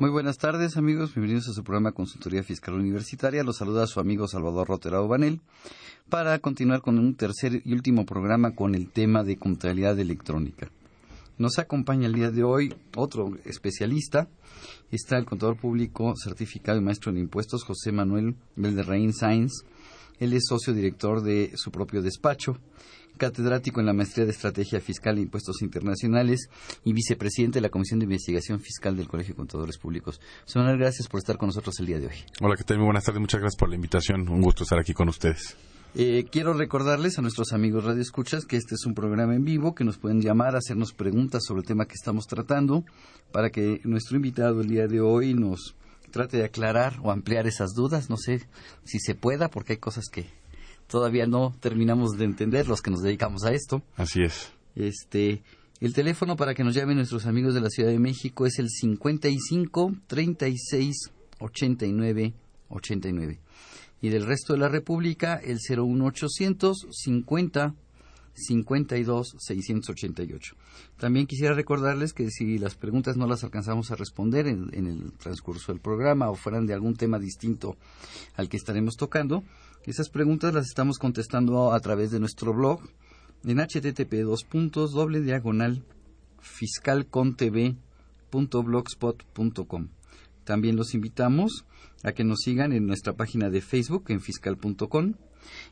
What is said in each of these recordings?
Muy buenas tardes amigos, bienvenidos a su programa Consultoría Fiscal Universitaria. Los saluda su amigo Salvador Roterao Banel para continuar con un tercer y último programa con el tema de contabilidad electrónica. Nos acompaña el día de hoy otro especialista, está el contador público certificado y maestro en impuestos José Manuel Belderraín Sainz. Él es socio director de su propio despacho, catedrático en la Maestría de Estrategia Fiscal e Impuestos Internacionales y vicepresidente de la Comisión de Investigación Fiscal del Colegio de Contadores Públicos. Manuel, gracias por estar con nosotros el día de hoy. Hola, ¿qué tal? Muy buenas tardes, muchas gracias por la invitación. Un gusto estar aquí con ustedes. Eh, quiero recordarles a nuestros amigos Radio Escuchas que este es un programa en vivo, que nos pueden llamar, hacernos preguntas sobre el tema que estamos tratando, para que nuestro invitado el día de hoy nos trate de aclarar o ampliar esas dudas. No sé si se pueda, porque hay cosas que todavía no terminamos de entender los que nos dedicamos a esto. Así es. Este, el teléfono para que nos llamen nuestros amigos de la Ciudad de México es el 55 36 89 89 y del resto de la República el 01800 50 52 688. También quisiera recordarles que si las preguntas no las alcanzamos a responder en, en, el transcurso del programa o fueran de algún tema distinto al que estaremos tocando, esas preguntas las estamos contestando a través de nuestro blog en http dos puntos doble diagonal fiscalcontv.blogspot.com. También los invitamos a que nos sigan en nuestra página de Facebook en fiscal.com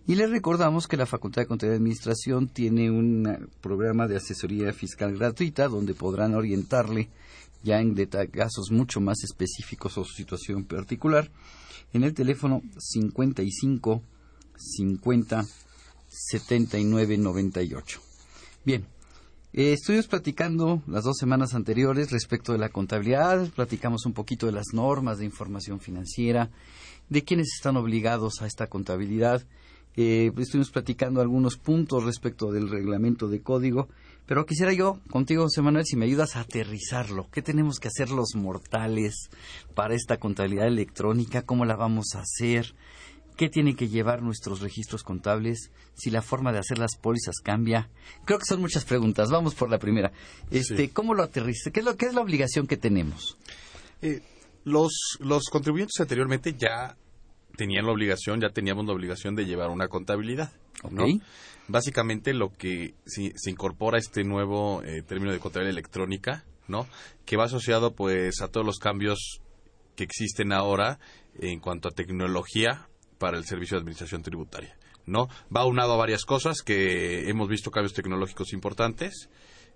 y les recordamos que la Facultad de Contabilidad y Administración tiene un programa de asesoría fiscal gratuita donde podrán orientarle ya en casos mucho más específicos o su situación particular en el teléfono 55 50 79 98. Bien, eh, estuvimos platicando las dos semanas anteriores respecto de la contabilidad, platicamos un poquito de las normas de información financiera, de quiénes están obligados a esta contabilidad, eh, estuvimos platicando algunos puntos respecto del reglamento de código, pero quisiera yo contigo, José Manuel, si me ayudas a aterrizarlo. ¿Qué tenemos que hacer los mortales para esta contabilidad electrónica? ¿Cómo la vamos a hacer? ¿Qué tienen que llevar nuestros registros contables? Si la forma de hacer las pólizas cambia. Creo que son muchas preguntas. Vamos por la primera. Este, sí. ¿Cómo lo aterriza? ¿Qué es, lo, ¿Qué es la obligación que tenemos? Eh, los, los contribuyentes anteriormente ya tenían la obligación, ya teníamos la obligación de llevar una contabilidad. ¿no? Okay. Básicamente lo que si, se incorpora este nuevo eh, término de contabilidad electrónica, ¿no? Que va asociado pues a todos los cambios que existen ahora en cuanto a tecnología para el servicio de administración tributaria. ¿no? Va unado a varias cosas que hemos visto cambios tecnológicos importantes.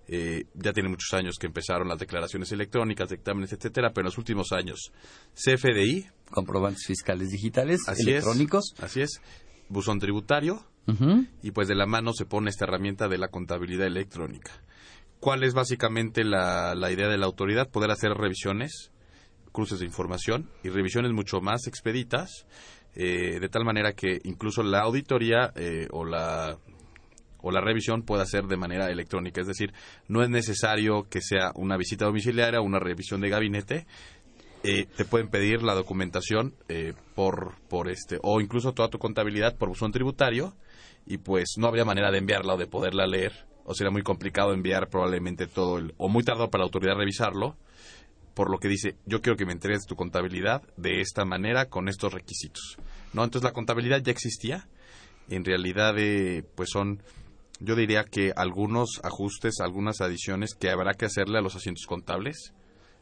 Eh, ya tiene muchos años que empezaron las declaraciones electrónicas, dictámenes, etcétera, pero en los últimos años CFDI, comprobantes fiscales digitales, así electrónicos, es, así es, buzón tributario y pues de la mano se pone esta herramienta de la contabilidad electrónica. ¿Cuál es básicamente la, la idea de la autoridad? Poder hacer revisiones, cruces de información y revisiones mucho más expeditas eh, de tal manera que incluso la auditoría eh, o la o la revisión pueda ser de manera electrónica, es decir, no es necesario que sea una visita domiciliaria o una revisión de gabinete, eh, te pueden pedir la documentación eh, por por este o incluso toda tu contabilidad por buzón tributario y pues no habría manera de enviarla o de poderla leer o sería muy complicado enviar probablemente todo el o muy tardado para la autoridad revisarlo por lo que dice, yo quiero que me entregues tu contabilidad de esta manera, con estos requisitos. ¿no? Entonces la contabilidad ya existía. En realidad, eh, pues son, yo diría que algunos ajustes, algunas adiciones que habrá que hacerle a los asientos contables,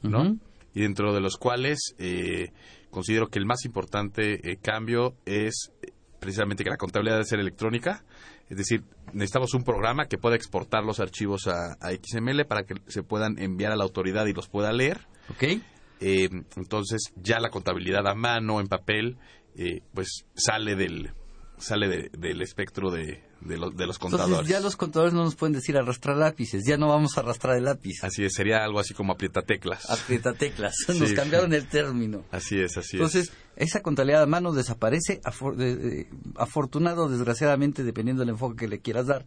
¿no? Uh -huh. Y dentro de los cuales eh, considero que el más importante eh, cambio es precisamente que la contabilidad debe ser electrónica. Es decir, necesitamos un programa que pueda exportar los archivos a, a XML para que se puedan enviar a la autoridad y los pueda leer. Okay. Eh, entonces ya la contabilidad a mano, en papel, eh, pues sale del sale de, del espectro de, de, lo, de los contadores. Entonces ya los contadores no nos pueden decir arrastrar lápices, ya no vamos a arrastrar el lápiz. Así es, sería algo así como aprieta teclas. Aprieta teclas, nos Sí. cambiaron el término. Así es, así Entonces, es. Esa contabilidad a mano desaparece, afortunado desgraciadamente, dependiendo del enfoque que le quieras dar,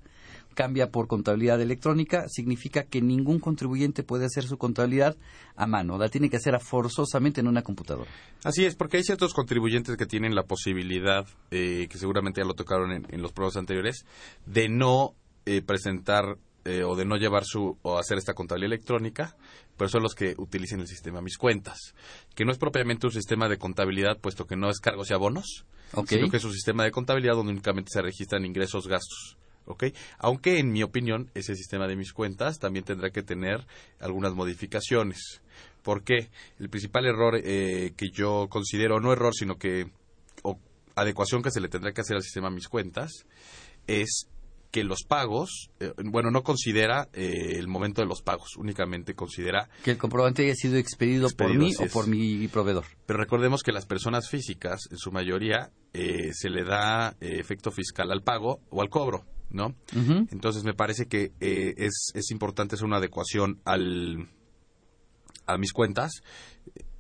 cambia por contabilidad electrónica, significa que ningún contribuyente puede hacer su contabilidad a mano, la tiene que hacer forzosamente en una computadora. Así es, porque hay ciertos contribuyentes que tienen la posibilidad, eh, que seguramente ya lo tocaron en, los programas anteriores, de no eh, presentar eh, o de no llevar su o hacer esta contabilidad electrónica, pero son los que utilicen el sistema Mis Cuentas, que no es propiamente un sistema de contabilidad, puesto que no es cargos y abonos, sino que es un sistema de contabilidad donde únicamente se registran ingresos, gastos. Aunque en mi opinión ese sistema de mis cuentas también tendrá que tener algunas modificaciones. ¿Por qué? El principal error eh, que yo considero, no error, sino que o adecuación que se le tendrá que hacer al sistema mis cuentas, es que los pagos, eh, bueno, no considera eh, el momento de los pagos, únicamente considera... Que el comprobante haya sido expedido, por mí o por mi proveedor. Pero recordemos que las personas físicas, en su mayoría, se le da efecto fiscal al pago o al cobro. ¿no? Entonces me parece que eh, es, es importante hacer una adecuación al, a mis cuentas,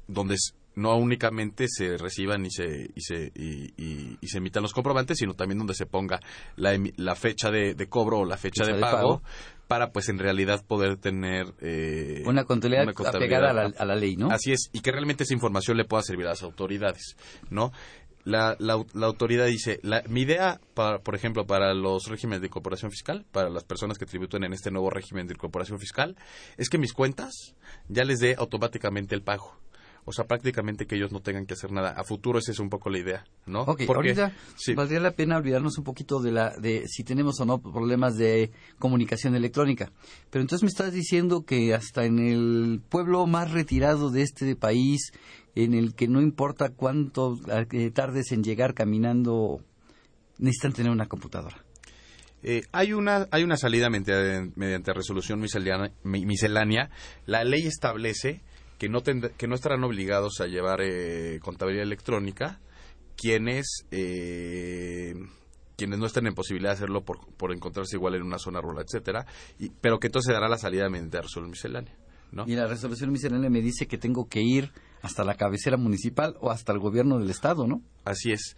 donde no únicamente se reciban y se, y se, y, se emitan los comprobantes, sino también donde se ponga la, la fecha de, cobro o la fecha, de, pago, para pues en realidad poder tener eh, una, contabilidad apegada a la, a la, ley, ¿no? Así es, y que realmente esa información le pueda servir a las autoridades, ¿no? la, la, autoridad dice, la, mi idea, por ejemplo, para los regímenes de incorporación fiscal, para las personas que tributen en este nuevo régimen de incorporación fiscal, es que mis cuentas ya les dé automáticamente el pago. O sea, prácticamente que ellos no tengan que hacer nada. A futuro esa es un poco la idea, ¿no? Ok, ahorita valdría la pena olvidarnos un poquito de, la, de si tenemos o no problemas de comunicación electrónica. Pero entonces me estás diciendo que hasta en el pueblo más retirado de este país, en el que no importa cuánto tardes en llegar caminando, necesitan tener una computadora. Eh, hay, una, hay una salida mediante, resolución miscelánea. La ley establece que no, que no estarán obligados a llevar eh, contabilidad electrónica quienes quienes no estén en posibilidad de hacerlo por, por encontrarse igual en una zona rural, etcétera, y, pero que entonces se dará la salida mediante resolución miscelánea. Y la resolución miscelánea me dice que tengo que ir hasta la cabecera municipal o hasta el gobierno del estado, ¿no? Así es.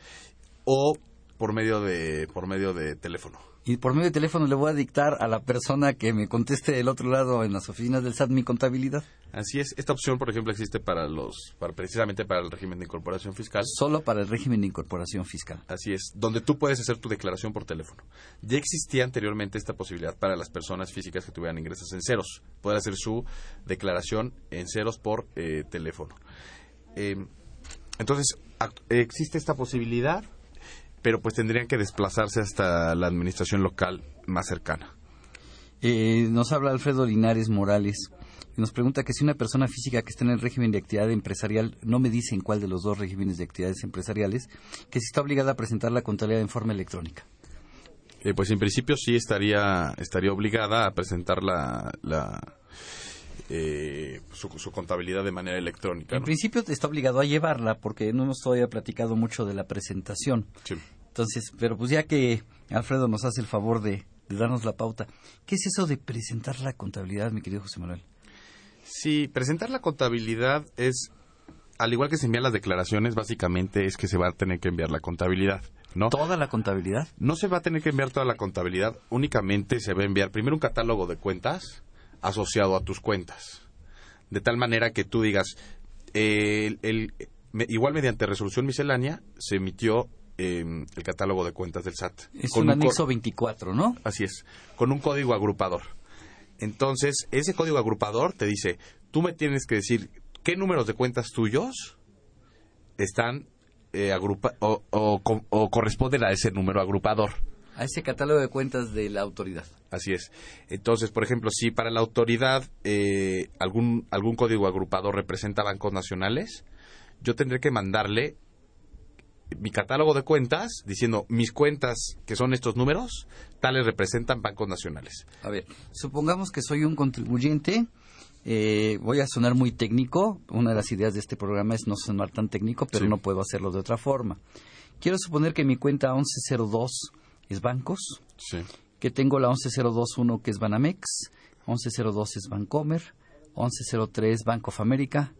O por medio de por medio de teléfono y por medio de teléfono le voy a dictar a la persona que me conteste del otro lado en las oficinas del SAT mi contabilidad. Así es. Esta opción, por ejemplo, existe para los, para, precisamente para el régimen de incorporación fiscal. Solo para el régimen de incorporación fiscal. Así es, donde tú puedes hacer tu declaración por teléfono. Ya existía anteriormente esta posibilidad para las personas físicas que tuvieran ingresos en ceros, poder hacer su declaración en ceros por eh, teléfono. Eh, entonces, existe esta posibilidad pero pues tendrían que desplazarse hasta la administración local más cercana. Eh, nos habla Alfredo Linares Morales y nos pregunta que si una persona física que está en el régimen de actividad empresarial no me dice en cuál de los dos regímenes de actividades empresariales, que si está obligada a presentar la contabilidad en forma electrónica. Eh, pues en principio sí estaría estaría obligada a presentar la, eh, su, contabilidad de manera electrónica. En principio está obligado a llevarla porque no hemos todavía platicado mucho de la presentación. Sí. Entonces, pero pues ya que Alfredo nos hace el favor de, darnos la pauta, ¿qué es eso de presentar la contabilidad, mi querido José Manuel? Sí, presentar la contabilidad es, al igual que se envían las declaraciones, básicamente es que se va a tener que enviar la contabilidad. ¿no? ¿Toda la contabilidad? No se va a tener que enviar toda la contabilidad, únicamente se va a enviar primero un catálogo de cuentas asociado a tus cuentas. De tal manera que tú digas, el, igual mediante resolución miscelánea se emitió Em, el catálogo de cuentas del SAT. Es con un anexo 24, ¿no? Así es, con un código agrupador. Entonces, ese código agrupador te dice, tú me tienes que decir qué números de cuentas tuyos están eh, o, o, corresponden a ese número agrupador. A ese catálogo de cuentas de la autoridad. Así es. Entonces, por ejemplo, si para la autoridad eh, algún, algún código agrupador representa bancos nacionales, yo tendré que mandarle mi catálogo de cuentas diciendo mis cuentas, que son estos números, tales representan bancos nacionales. A ver, supongamos que soy un contribuyente. Eh, voy a sonar muy técnico. Una de las ideas de este programa es no sonar tan técnico, pero no puedo hacerlo de otra forma. Quiero suponer que mi cuenta 1102 es bancos, sí. que tengo la 11021 que es Banamex, 1102 es Bancomer, 1103 Bank of America,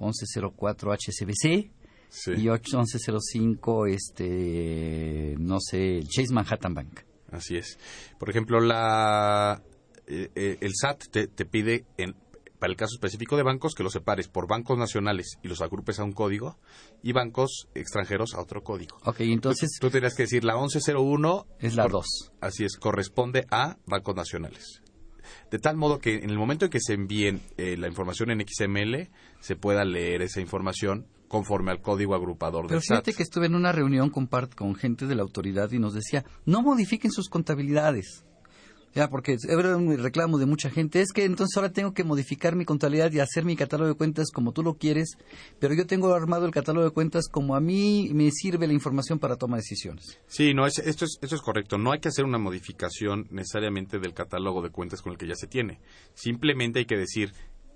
1104 HSBC, Sí. y 1105, este, no sé, Chase Manhattan Bank. Así es. Por ejemplo, la eh, eh, el SAT te, te pide en para el caso específico de bancos que los separes por bancos nacionales y los agrupes a un código y bancos extranjeros a otro código. Ok, entonces Tú tendrías que decir la 1101 es la cor- 2. Así es, corresponde a bancos nacionales. De tal modo que en el momento en que se envíen eh, la información en XML, se pueda leer esa información conforme al código agrupador Pero del SAT. fíjate que estuve en una reunión con, part- con gente de la autoridad y nos decía, no modifiquen sus contabilidades. Ya, porque era un reclamo de mucha gente. Es que entonces ahora tengo que modificar mi contabilidad y hacer mi catálogo de cuentas como tú lo quieres, pero yo tengo armado el catálogo de cuentas como a mí me sirve la información para tomar decisiones. Sí, no, es- esto, es, esto es correcto. No hay que hacer una modificación necesariamente del catálogo de cuentas con el que ya se tiene. Simplemente hay que decir,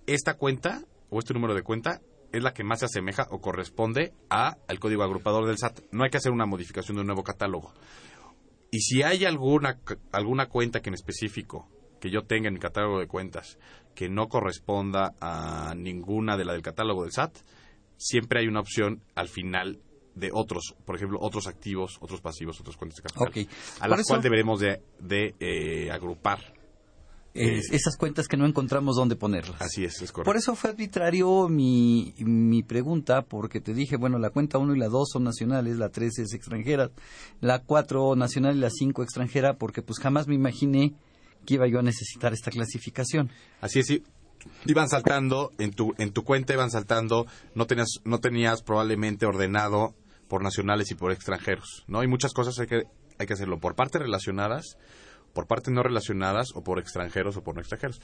esta cuenta o este número de cuenta es la que más se asemeja o corresponde a al código agrupador del SAT. No hay que hacer una modificación de un nuevo catálogo. Y si hay alguna, alguna cuenta que en específico que yo tenga en mi catálogo de cuentas que no corresponda a ninguna de la del catálogo del SAT, siempre hay una opción al final de otros, por ejemplo, otros activos, otros pasivos, otras cuentas de capital, a las cuales deberemos de, de, eh, agrupar. Es- esas cuentas que no encontramos dónde ponerlas. Así es, es correcto. Por eso fue arbitrario mi, mi pregunta, porque te dije, bueno, la cuenta 1 y la 2 son nacionales, la 3 es extranjera, la 4 nacional y la 5 extranjera, porque pues jamás me imaginé que iba yo a necesitar esta clasificación. Así es, sí. Iban saltando, en tu, en tu cuenta iban saltando, no tenías, no tenías probablemente ordenado por nacionales y por extranjeros, ¿no? Hay muchas cosas hay que, hay que hacerlo por partes relacionadas, por partes no relacionadas o por extranjeros o por no extranjeros.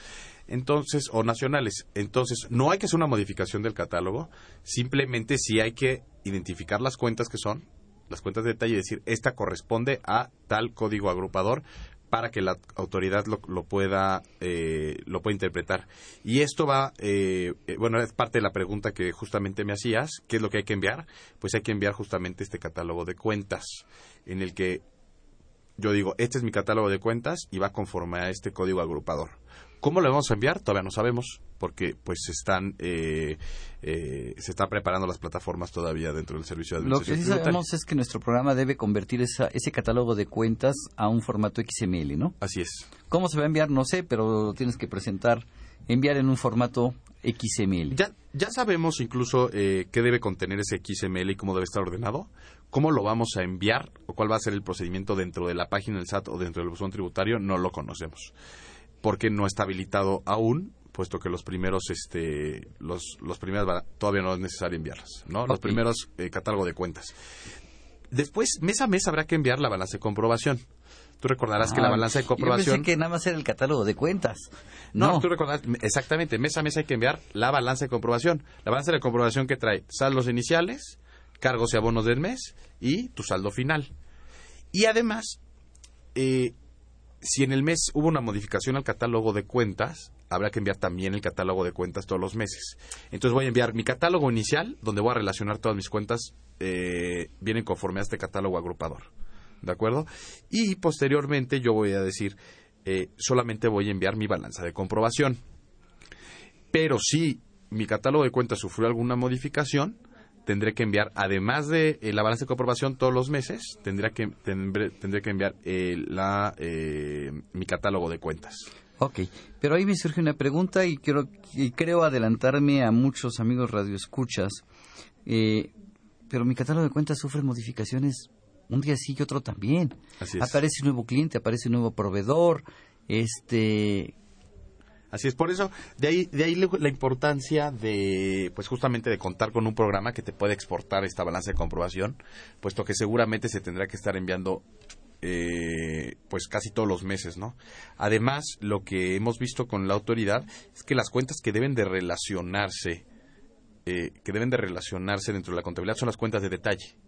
Entonces, o nacionales. Entonces, no hay que hacer una modificación del catálogo, simplemente sí hay que identificar las cuentas que son, las cuentas de detalle y decir, esta corresponde a tal código agrupador para que la autoridad lo, lo pueda eh, lo pueda interpretar y esto va eh, eh, bueno es parte de la pregunta que justamente me hacías qué es lo que hay que enviar pues hay que enviar justamente este catálogo de cuentas en el que yo digo este es mi catálogo de cuentas y va conforme a este código agrupador cómo lo vamos a enviar todavía no sabemos porque pues están eh, eh, se están preparando las plataformas todavía dentro del servicio de Lo que sí administración sabemos es que nuestro programa debe convertir esa, ese catálogo de cuentas a un formato XML, ¿no? así es ¿Cómo se va a enviar? No sé, pero lo tienes que presentar, enviar en un formato XML. Ya, ya sabemos incluso eh, qué debe contener ese XML y cómo debe estar ordenado, cómo lo vamos a enviar o cuál va a ser el procedimiento dentro de la página del SAT o dentro del buzón tributario, no lo conocemos, porque no está habilitado aún, puesto que los primeros, este, los, los primeros todavía no es necesario enviarlas, ¿no? Los primeros eh, catálogo de cuentas. Después, mes a mes habrá que enviar la balanza de comprobación. Tú recordarás que la Ah, balanza de Yo comprobación... pensé que nada más era el catálogo de cuentas. No, No, tú recordarás, exactamente, mes a mes hay que enviar la balanza de comprobación. La balanza de comprobación que trae saldos iniciales, cargos y abonos del mes y tu saldo final. Y además, eh, si en el mes hubo una modificación al catálogo de cuentas, habrá que enviar también el catálogo de cuentas todos los meses. Entonces voy a enviar mi catálogo inicial, donde voy a relacionar todas mis cuentas, eh, vienen conforme a este catálogo agrupador. ¿De acuerdo? Y posteriormente yo voy a decir, eh, solamente voy a enviar mi balanza de comprobación. Pero si mi catálogo de cuentas sufrió alguna modificación, tendré que enviar, además de eh, la balanza de comprobación todos los meses, tendré que, tendré, tendré que enviar eh, la, eh, mi catálogo de cuentas. Ok, pero ahí me surge una pregunta y, quiero, y creo adelantarme a muchos amigos radioescuchas. Eh, pero mi catálogo de cuentas sufre modificaciones un día sí y otro también. Así es. Aparece un nuevo cliente, aparece un nuevo proveedor, este... Así es, por eso, de ahí, de ahí la importancia de, pues justamente de contar con un programa que te pueda exportar esta balanza de comprobación, puesto que seguramente se tendrá que estar enviando, eh, pues casi todos los meses, ¿no? Además, lo que hemos visto con la autoridad es que las cuentas que deben de relacionarse, eh, que deben de relacionarse dentro de la contabilidad son las cuentas de detalle,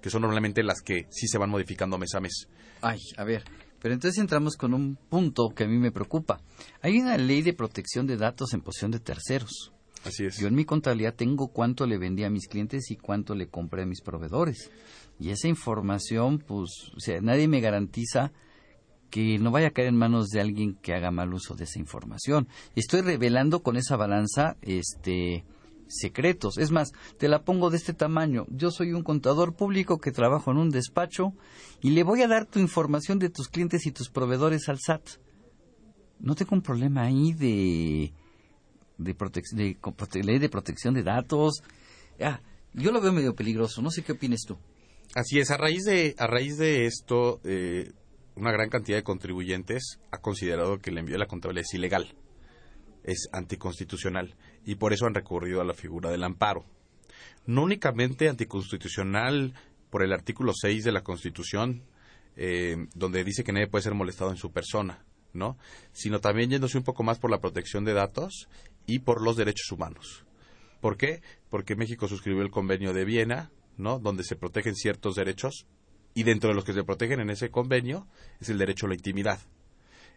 que son normalmente las que sí se van modificando mes a mes. Ay, a ver, pero entonces entramos con un punto que a mí me preocupa. Hay una ley de protección de datos en posesión de terceros. Así es. Yo en mi contabilidad tengo cuánto le vendí a mis clientes y cuánto le compré a mis proveedores. Y esa información, pues, o sea, nadie me garantiza que no vaya a caer en manos de alguien que haga mal uso de esa información. Estoy revelando con esa balanza, este, secretos. Es más, te la pongo de este tamaño. Yo soy un contador público que trabajo en un despacho y le voy a dar tu información de tus clientes y tus proveedores al SAT. No tengo un problema ahí de de, de, ley de protección de datos. Ah, yo lo veo medio peligroso. No sé qué opinas tú. Así es. A raíz de a raíz de esto, eh, una gran cantidad de contribuyentes ha considerado que el envío de la contabilidad es ilegal, es anticonstitucional y por eso han recurrido a la figura del amparo. No únicamente anticonstitucional por el artículo 6 de la Constitución, eh, donde dice que nadie puede ser molestado en su persona, ¿no? Sino también yéndose un poco más por la protección de datos y por los derechos humanos. ¿Por qué? Porque México suscribió el convenio de Viena, ¿no? Donde se protegen ciertos derechos y dentro de los que se protegen en ese convenio es el derecho a la intimidad.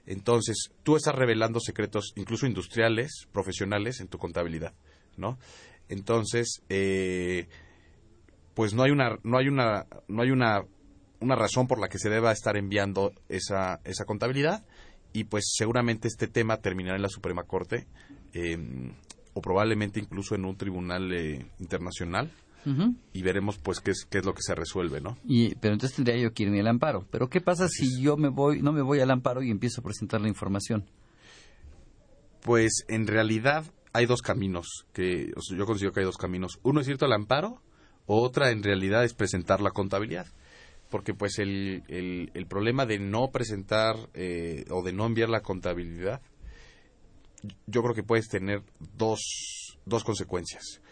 Entonces, tú estás revelando secretos, incluso industriales, profesionales, en tu contabilidad, ¿no? Entonces, eh, pues no hay una, no hay una, no hay una, una razón por la que se deba estar enviando esa, esa contabilidad y pues seguramente este tema terminará en la Suprema Corte eh, o probablemente incluso en un tribunal eh, internacional y veremos pues qué es, qué es lo que se resuelve, ¿no? Y, pero entonces tendría yo que irme al amparo. Pero ¿qué pasa si yo me voy, no me voy al amparo y empiezo a presentar la información? Pues en realidad hay dos caminos, que yo considero que hay dos caminos. Uno es irte al amparo, otra en realidad es presentar la contabilidad. Porque pues el, el, problema de no presentar eh, o de no enviar la contabilidad, yo creo que puedes tener dos, dos consecuencias.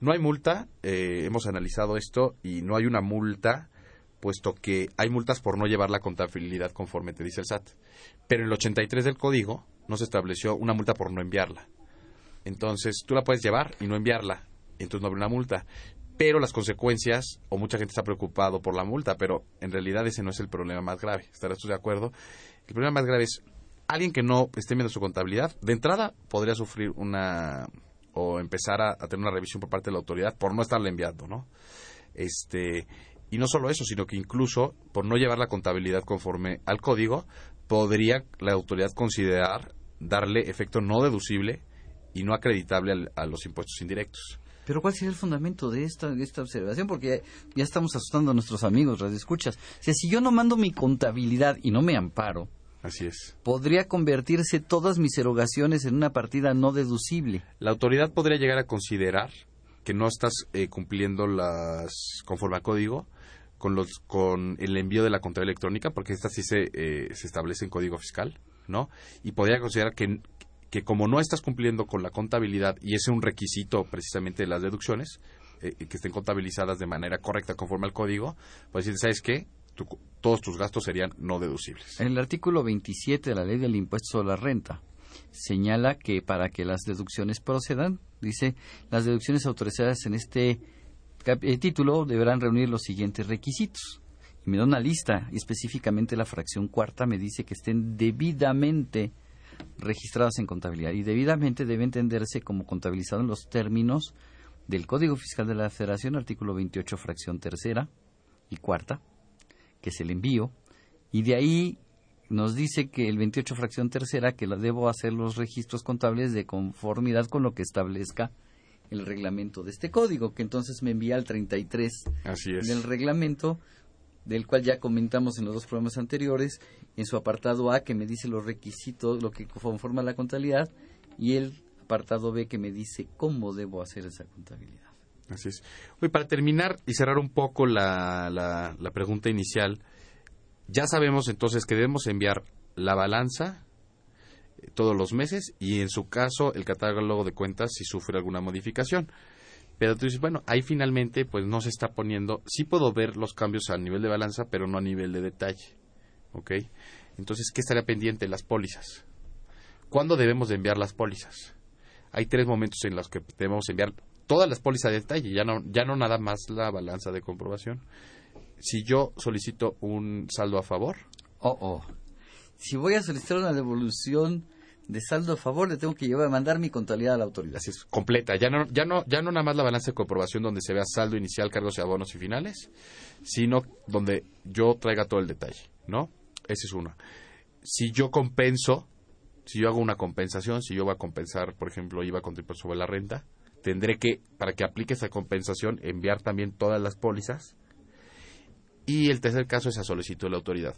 No hay multa, eh, hemos analizado esto y no hay una multa, puesto que hay multas por no llevar la contabilidad conforme te dice el SAT. Pero en el 83 del código no se estableció una multa por no enviarla. Entonces tú la puedes llevar y no enviarla, entonces no habrá una multa. Pero las consecuencias, o mucha gente está preocupado por la multa, pero en realidad ese no es el problema más grave. ¿Estarás tú de acuerdo? El problema más grave es alguien que no esté viendo su contabilidad, de entrada podría sufrir una o empezar a, tener una revisión por parte de la autoridad por no estarle enviando, ¿no? Este, y no solo eso, sino que incluso por no llevar la contabilidad conforme al código, podría la autoridad considerar darle efecto no deducible y no acreditable a los impuestos indirectos. Pero ¿cuál sería el fundamento de esta, de esta observación? Porque ya, estamos asustando a nuestros amigos, las escuchas. si yo no mando mi contabilidad y no me amparo, Así es. Podría convertirse todas mis erogaciones en una partida no deducible. La autoridad podría llegar a considerar que no estás eh, cumpliendo las conforme a código con los con el envío de la contabilidad electrónica porque esta sí se, eh, se establece en código fiscal, ¿no? Y podría considerar que que como no estás cumpliendo con la contabilidad y ese es un requisito precisamente de las deducciones eh, que estén contabilizadas de manera correcta conforme al código, pues decir, ¿sabes qué? Todos tus gastos serían no deducibles. En el artículo 27 de la ley del impuesto sobre la renta señala que para que las deducciones procedan, dice, las deducciones autorizadas en este eh, título deberán reunir los siguientes requisitos. Y me da una lista, y específicamente la fracción cuarta me dice que estén debidamente registradas en contabilidad. Y debidamente debe entenderse como contabilizado en los términos del Código Fiscal de la Federación, artículo 28, fracción tercera y cuarta, que es el envío, y de ahí nos dice que el 28 fracción tercera que la debo hacer los registros contables de conformidad con lo que establezca el reglamento de este código, que entonces me envía al 33 Así es. del reglamento, del cual ya comentamos en los dos programas anteriores, en su apartado A que me dice los requisitos, lo que conforma la contabilidad, y el apartado B que me dice cómo debo hacer esa contabilidad. Así es. Hoy para terminar y cerrar un poco la, la, pregunta inicial, ya sabemos entonces que debemos enviar la balanza eh, todos los meses y en su caso el catálogo de cuentas si sufre alguna modificación. Pero tú dices, bueno, ahí finalmente pues no se está poniendo, sí puedo ver los cambios a nivel de balanza, pero no a nivel de detalle. ¿Ok? Entonces, ¿qué estaría pendiente? Las pólizas. ¿Cuándo debemos de enviar las pólizas? Hay tres momentos en los que debemos enviar todas las pólizas de detalle, ya no, ya no nada más la balanza de comprobación. Si yo solicito un saldo a favor. Oh, oh. Si voy a solicitar una devolución de saldo a favor, le tengo que llevar a mandar mi contabilidad a la autoridad. Así es, completa. Ya no, ya no, ya no nada más la balanza de comprobación donde se vea saldo inicial, cargos y abonos y finales, sino donde yo traiga todo el detalle, ¿no? Esa es una. Si yo compenso, si yo hago una compensación, si yo voy a compensar, por ejemplo, iba a contribuir sobre la renta, tendré que, para que aplique esa compensación, enviar también todas las pólizas. Y el tercer caso es a solicitud de la autoridad.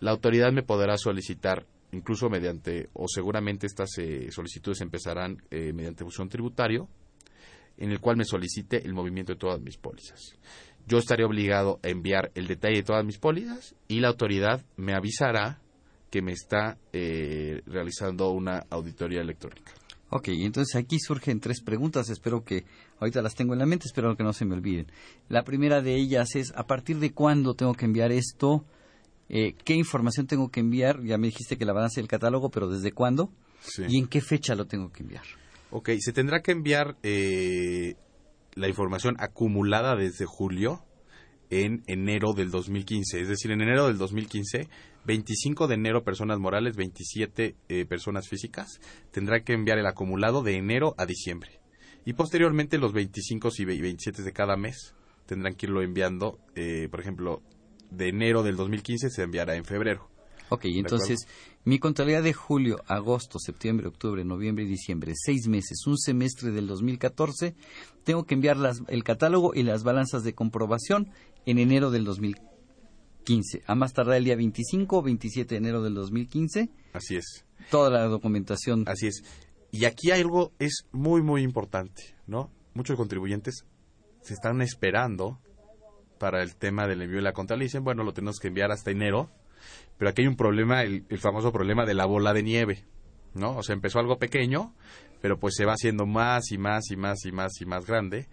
La autoridad me podrá solicitar, incluso mediante, o seguramente estas eh, solicitudes empezarán eh, mediante fusión tributario, en el cual me solicite el movimiento de todas mis pólizas. Yo estaré obligado a enviar el detalle de todas mis pólizas y la autoridad me avisará que me está eh, realizando una auditoría electrónica. Ok, entonces aquí surgen tres preguntas, espero que ahorita las tengo en la mente, espero que no se me olviden. La primera de ellas es, ¿a partir de cuándo tengo que enviar esto? Eh, ¿Qué información tengo que enviar? Ya me dijiste que la balance del catálogo, pero ¿desde cuándo? ¿Y en qué fecha lo tengo que enviar? Ok, se tendrá que enviar eh, la información acumulada desde julio en enero del 2015. Es decir, en enero del 2015, 25 de enero personas morales, 27 eh, personas físicas, tendrá que enviar el acumulado de enero a diciembre. Y posteriormente los 25 y 27 de cada mes tendrán que irlo enviando, eh, por ejemplo, de enero del 2015 se enviará en febrero. Ok, entonces mi contabilidad de julio, agosto, septiembre, octubre, noviembre y diciembre, seis meses, un semestre del 2014, tengo que enviar el catálogo y las balanzas de comprobación en enero del 2015. A más tardar el día 25 o 27 de enero del 2015. Así es. Toda la documentación. Así es. Y aquí hay algo es muy muy importante, ¿no? Muchos contribuyentes se están esperando para el tema del envío de la contabilidad y dicen, bueno, lo tenemos que enviar hasta enero pero aquí hay un problema, el, famoso problema de la bola de nieve, ¿no? O sea, empezó algo pequeño, pero pues se va haciendo más y más y más y más y más grande,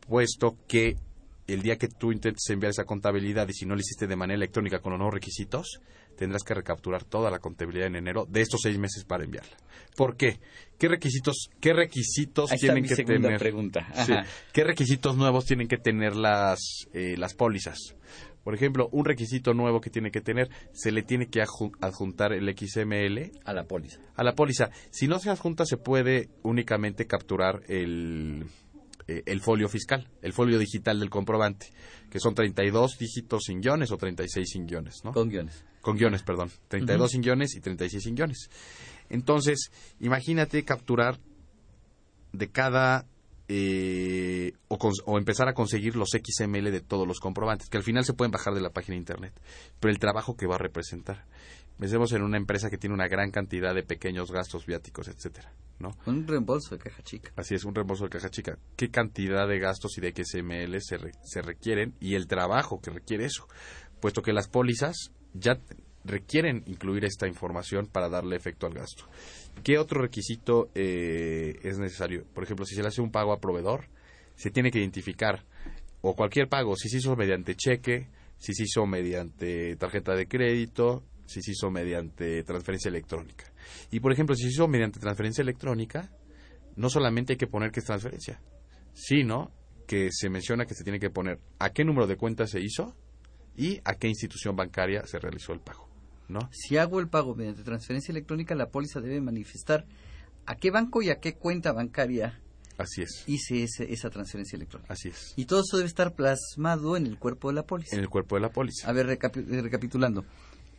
puesto que el día que tú intentes enviar esa contabilidad y si no lo hiciste de manera electrónica con los nuevos requisitos, tendrás que recapturar toda la contabilidad en enero de estos seis meses para enviarla. ¿Por qué? ¿Qué requisitos, qué requisitos tienen que tener? Pregunta. ¿Qué requisitos nuevos tienen que tener las, eh, las pólizas? Por ejemplo, un requisito nuevo que tiene que tener, se le tiene que adjuntar el XML a la póliza. A la póliza. Si no se adjunta, se puede únicamente capturar el, eh, el folio fiscal, el folio digital del comprobante, que son 32 dígitos sin guiones o 36 sin guiones, ¿no? Con guiones. Con guiones, perdón. 32 sin guiones y 36 sin guiones. Entonces, imagínate capturar de cada eh, o, empezar a conseguir los XML de todos los comprobantes, que al final se pueden bajar de la página de internet, pero el trabajo que va a representar. Pensemos en una empresa que tiene una gran cantidad de pequeños gastos viáticos, etcétera, ¿no? Un reembolso de caja chica. Así es, un reembolso de caja chica. ¿Qué cantidad de gastos y de XML se, se requieren y el trabajo que requiere eso? Puesto que las pólizas ya requieren incluir esta información para darle efecto al gasto. ¿Qué otro requisito eh, es necesario? Por ejemplo, si se le hace un pago a proveedor, se tiene que identificar, o cualquier pago, si se hizo mediante cheque, si se hizo mediante tarjeta de crédito, si se hizo mediante transferencia electrónica. Y por ejemplo, si se hizo mediante transferencia electrónica, no solamente hay que poner que es transferencia, sino que se menciona que se tiene que poner a qué número de cuenta se hizo y a qué institución bancaria se realizó el pago. ¿no? Si hago el pago mediante transferencia electrónica, la póliza debe manifestar a qué banco y a qué cuenta bancaria Así es. hice esa transferencia electrónica. Así es. Y todo eso debe estar plasmado en el cuerpo de la póliza. En el cuerpo de la póliza. A ver, recapitulando.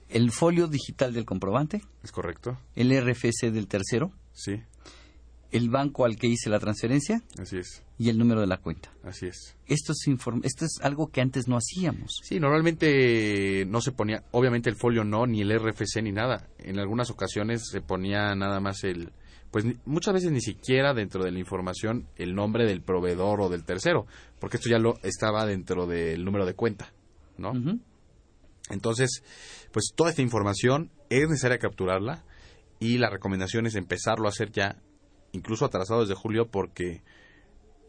El folio digital del comprobante. Es correcto. El RFC del tercero. Sí el banco al que hice la transferencia Así es. y el número de la cuenta. Así es. Esto es, esto es algo que antes no hacíamos. Sí, normalmente no se ponía, obviamente el folio no, ni el RFC ni nada. En algunas ocasiones se ponía nada más el, pues muchas veces ni siquiera dentro de la información el nombre del proveedor o del tercero, porque esto ya lo estaba dentro del número de cuenta, ¿no? Entonces, pues toda esta información es necesaria capturarla y la recomendación es empezarlo a hacer ya incluso atrasado desde julio porque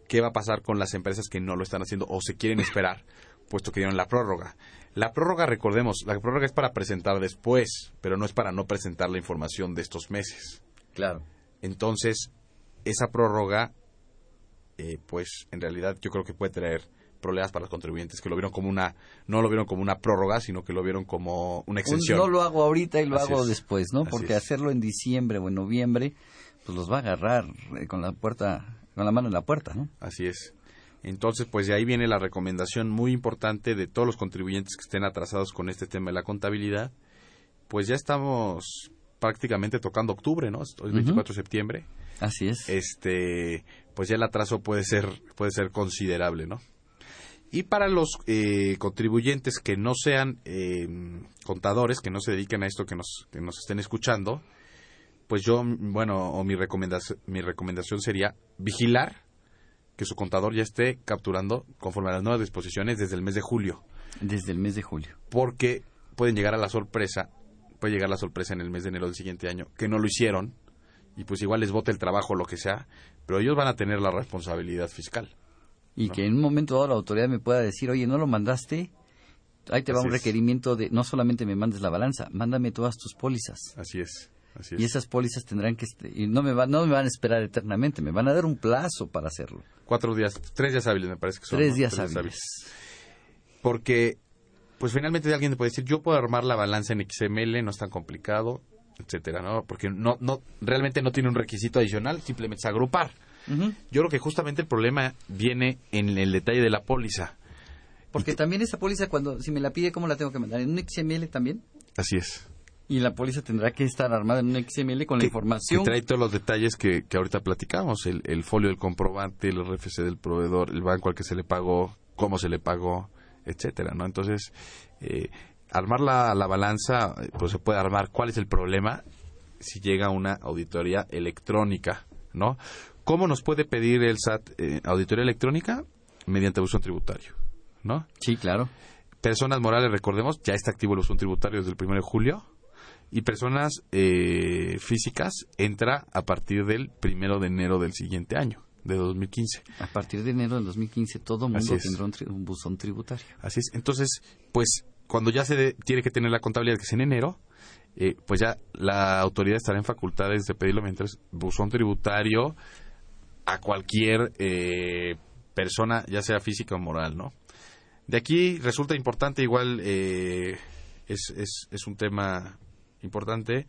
¿qué va a pasar con las empresas que no lo están haciendo o se quieren esperar, puesto que dieron la prórroga? La prórroga, recordemos, la prórroga es para presentar después, pero no es para no presentar la información de estos meses. Claro. Entonces, esa prórroga, eh, pues en realidad yo creo que puede traer problemas para los contribuyentes que lo vieron como una no lo vieron como una prórroga sino que lo vieron como una extensión no lo hago ahorita y lo hago después no porque hacerlo en diciembre o en noviembre pues los va a agarrar eh, con la puerta, con la mano en la puerta, ¿no? Así es. Entonces, pues de ahí viene la recomendación muy importante de todos los contribuyentes que estén atrasados con este tema de la contabilidad. Pues ya estamos prácticamente tocando octubre, ¿no? Hoy es 24 de septiembre. Así es. Este, pues ya el atraso puede ser, puede ser considerable, ¿no? Y para los eh, contribuyentes que no sean eh, contadores, que no se dediquen a esto, que nos, que nos estén escuchando, pues yo, bueno, o mi recomendación, mi recomendación sería vigilar que su contador ya esté capturando conforme a las nuevas disposiciones desde el mes de julio. Desde el mes de julio. Porque pueden llegar a la sorpresa, puede llegar la sorpresa en el mes de enero del siguiente año, que no lo hicieron, y pues igual les vote el trabajo o lo que sea, pero ellos van a tener la responsabilidad fiscal. Y que en un momento dado la autoridad me pueda decir, oye, ¿no lo mandaste? Ahí te va Así un es. requerimiento de, no solamente me mandes la balanza, mándame todas tus pólizas. Así es. Así es. Y esas pólizas tendrán que, est- y no me, va- no me van a esperar eternamente, me van a dar un plazo para hacerlo. Cuatro días, tres días hábiles me parece que son. Tres ¿no? días hábiles. Porque, pues finalmente alguien te puede decir, yo puedo armar la balanza en XML, no es tan complicado, etcétera, ¿no? Porque no, no, realmente no tiene un requisito adicional, simplemente es agrupar. Yo creo que justamente el problema viene en el detalle de la póliza. Porque también esa póliza, cuando, si me la pide, ¿cómo la tengo que mandar? ¿En un XML también? Así es. Y la póliza tendrá que estar armada en un XML con la información. Que trae todos los detalles que, que ahorita platicamos, el, el folio del comprobante, el RFC del proveedor, el banco al que se le pagó, cómo se le pagó, etcétera, ¿no? Entonces, eh, armar la, la balanza, eh, pues se puede armar. ¿Cuál es el problema si llega una auditoría electrónica, ¿no? ¿Cómo nos puede pedir el SAT eh, auditoría electrónica? Mediante buzón tributario, ¿no? Sí, claro. Personas morales, recordemos, ya está activo el buzón tributario desde el 1 de julio. Y personas eh, físicas entra a partir del 1 de enero del siguiente año, de 2015. A partir de enero del 2015 todo mundo tendrá un, tri- un buzón tributario. Así es. Entonces, pues, cuando ya se de- tiene que tener la contabilidad que es en enero, eh, pues ya la autoridad estará en facultades de pedirlo mientras buzón tributario a cualquier eh, persona, ya sea física o moral, ¿no? De aquí resulta importante, igual eh, es, es, es un tema importante,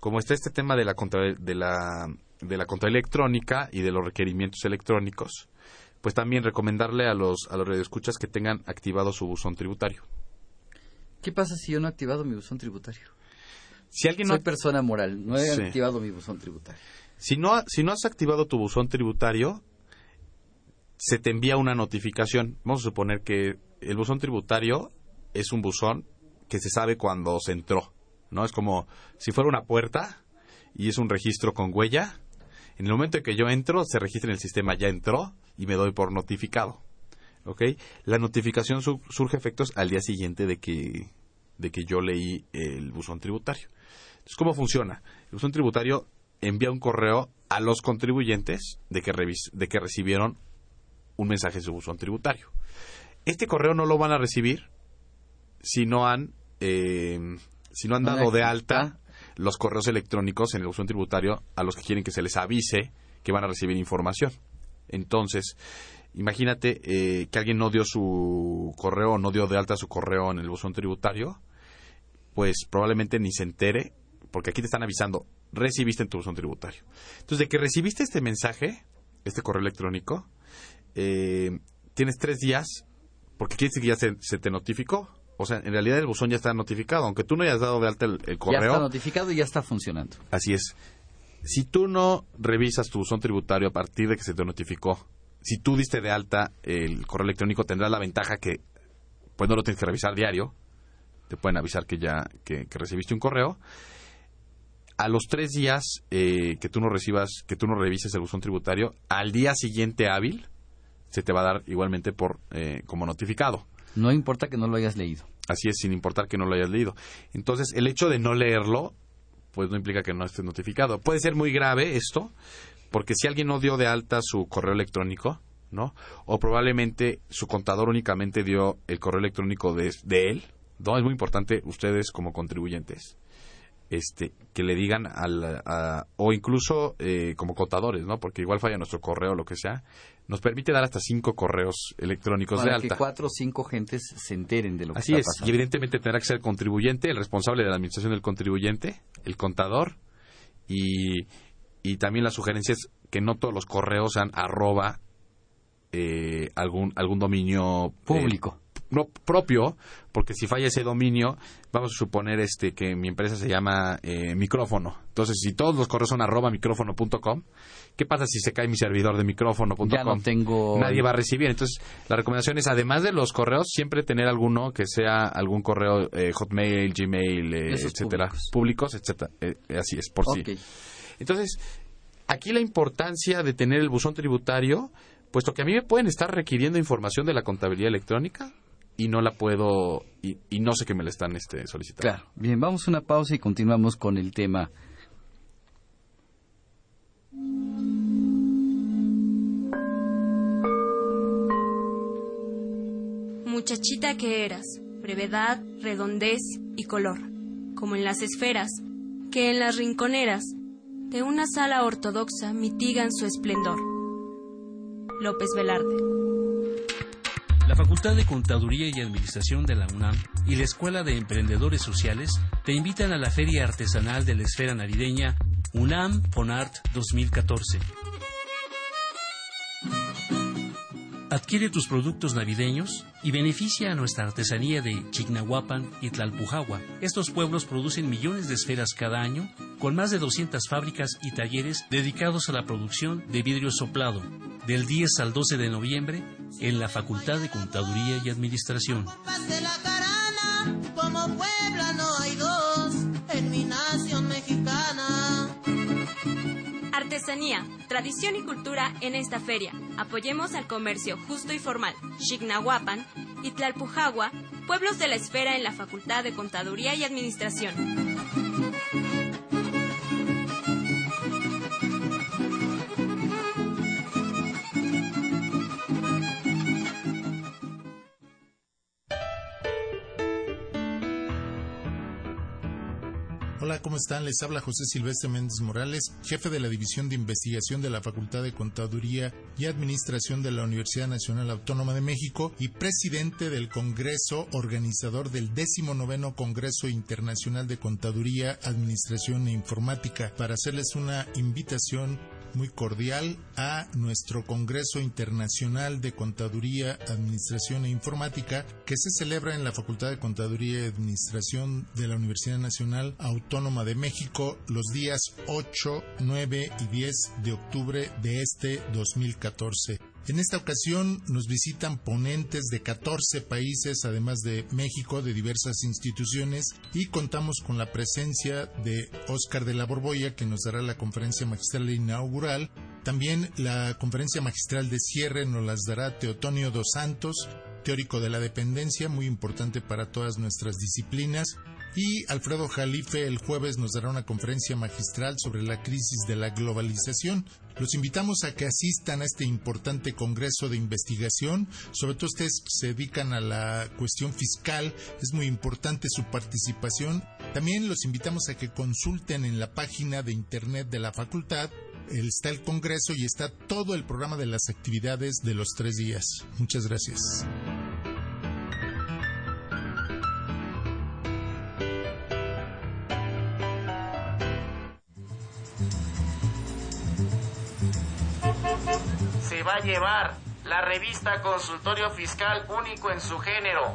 como está este tema de la contra, de la de la contabilidad electrónica y de los requerimientos electrónicos, pues también recomendarle a los a los radioescuchas que tengan activado su buzón tributario. ¿Qué pasa si yo no he activado mi buzón tributario? Si alguien no Soy persona moral, no he Sí. activado mi buzón tributario. Si no, si no has activado tu buzón tributario, se te envía una notificación. Vamos a suponer que el buzón tributario es un buzón que se sabe cuando se entró, ¿no? Es como si fuera una puerta y es un registro con huella. En el momento en que yo entro, se registra en el sistema ya entró y me doy por notificado. ¿Ok? La notificación su- surge efectos al día siguiente de que, de que yo leí el buzón tributario. Entonces, ¿cómo funciona? El buzón tributario envía un correo a los contribuyentes de que, de que recibieron un mensaje en su buzón tributario. Este correo no lo van a recibir si no han, eh, si no han dado de alta los correos electrónicos en el buzón tributario a los que quieren que se les avise que van a recibir información. Entonces, imagínate eh, que alguien no dio su correo o no dio de alta su correo en el buzón tributario, pues probablemente ni se entere, porque aquí te están avisando, recibiste en tu buzón tributario. Entonces, de que recibiste este mensaje, este correo electrónico, eh, tienes tres días, porque quiere decir que ya se, se te notificó. O sea, en realidad el buzón ya está notificado, aunque tú no hayas dado de alta el, el Ya correo. está notificado y ya está funcionando. Así es. Si tú no revisas tu buzón tributario a partir de que se te notificó, si tú diste de alta el correo electrónico, tendrás la ventaja que pues no lo tienes que revisar diario. Te pueden avisar que ya que, que recibiste un correo. A los tres días eh, que tú no recibas, que tú no revises el buzón tributario, al día siguiente hábil se te va a dar igualmente por eh, como notificado. No importa que no lo hayas leído. Así es, sin importar que no lo hayas leído. Entonces, el hecho de no leerlo, pues no implica que no esté notificado. Puede ser muy grave esto, porque si alguien no dio de alta su correo electrónico, ¿no? O probablemente su contador únicamente dio el correo electrónico de, de él, ¿no? Es muy importante ustedes como contribuyentes este que le digan al a- o incluso eh, como contadores, ¿no? Porque igual falla nuestro correo o lo que sea, nos permite dar hasta cinco correos electrónicos de Para que alta. cuatro o cinco gentes se enteren de lo que Así está es, pasando. y evidentemente tendrá que ser el contribuyente, el responsable de la administración del contribuyente, el contador, y, y también la sugerencia es que no todos los correos sean arroba eh, algún, algún dominio eh, Público. No propio, porque si falla ese dominio, vamos a suponer este que mi empresa se llama eh, micrófono. Entonces, si todos los correos son arroba micrófono.com, ¿qué pasa si se cae mi servidor de micrófono.com? Ya no tengo... Nadie va a recibir. Entonces, la recomendación es, además de los correos, siempre tener alguno que sea algún correo eh, Hotmail, Gmail, eh, etcétera, públicos. públicos, etcétera. Eh, así es, por sí. Entonces, aquí la importancia de tener el buzón tributario, puesto que a mí me pueden estar requiriendo información de la contabilidad electrónica y no la puedo, y, y no sé que me la están este, solicitando. Claro. Bien, vamos a una pausa y continuamos con el tema. Muchachita que eras, brevedad, redondez y color, como en las esferas, que en las rinconeras de una sala ortodoxa mitigan su esplendor. López Velarde. La Facultad de Contaduría y Administración de la UNAM y la Escuela de Emprendedores Sociales te invitan a la Feria Artesanal de la Esfera Navideña UNAM Fonart 2014. Adquiere tus productos navideños y beneficia a nuestra artesanía de Chignahuapan y Tlalpujagua. Estos pueblos producen millones de esferas cada año, con más de 200 fábricas y talleres dedicados a la producción de vidrio soplado, del 10 al 12 de noviembre en la Facultad de Contaduría y Administración. Como Puebla no hay dos en mi nación Artesanía, tradición y cultura en esta feria. Apoyemos al comercio justo y formal. Chignahuapan y Tlalpujagua, pueblos de la esfera en la Facultad de Contaduría y Administración. Hola, ¿cómo están? Les habla José Silvestre Méndez Morales, jefe de la División de Investigación de la Facultad de Contaduría y Administración de la Universidad Nacional Autónoma de México y presidente del Congreso organizador del 19 Congreso Internacional de Contaduría, Administración e Informática, para hacerles una invitación muy cordial a nuestro Congreso Internacional de Contaduría, Administración e Informática que se celebra en la Facultad de Contaduría y Administración de la Universidad Nacional Autónoma de México los días 8, 9 y 10 de octubre de este 2014. En esta ocasión nos visitan ponentes de 14 países, además de México, de diversas instituciones, y contamos con la presencia de Óscar de la Borbolla, que nos dará la conferencia magistral inaugural. También la conferencia magistral de cierre nos las dará Teotonio dos Santos, teórico de la dependencia, muy importante para todas nuestras disciplinas. Y Alfredo Jalife el jueves nos dará una conferencia magistral sobre la crisis de la globalización. Los invitamos a que asistan a este importante congreso de investigación. Sobre todo ustedes que se dedican a la cuestión fiscal, es muy importante su participación. También los invitamos a que consulten en la página de internet de la facultad. Está el congreso y está todo el programa de las actividades de los tres días. Muchas gracias. se va a llevar la revista Consultorio Fiscal único en su género.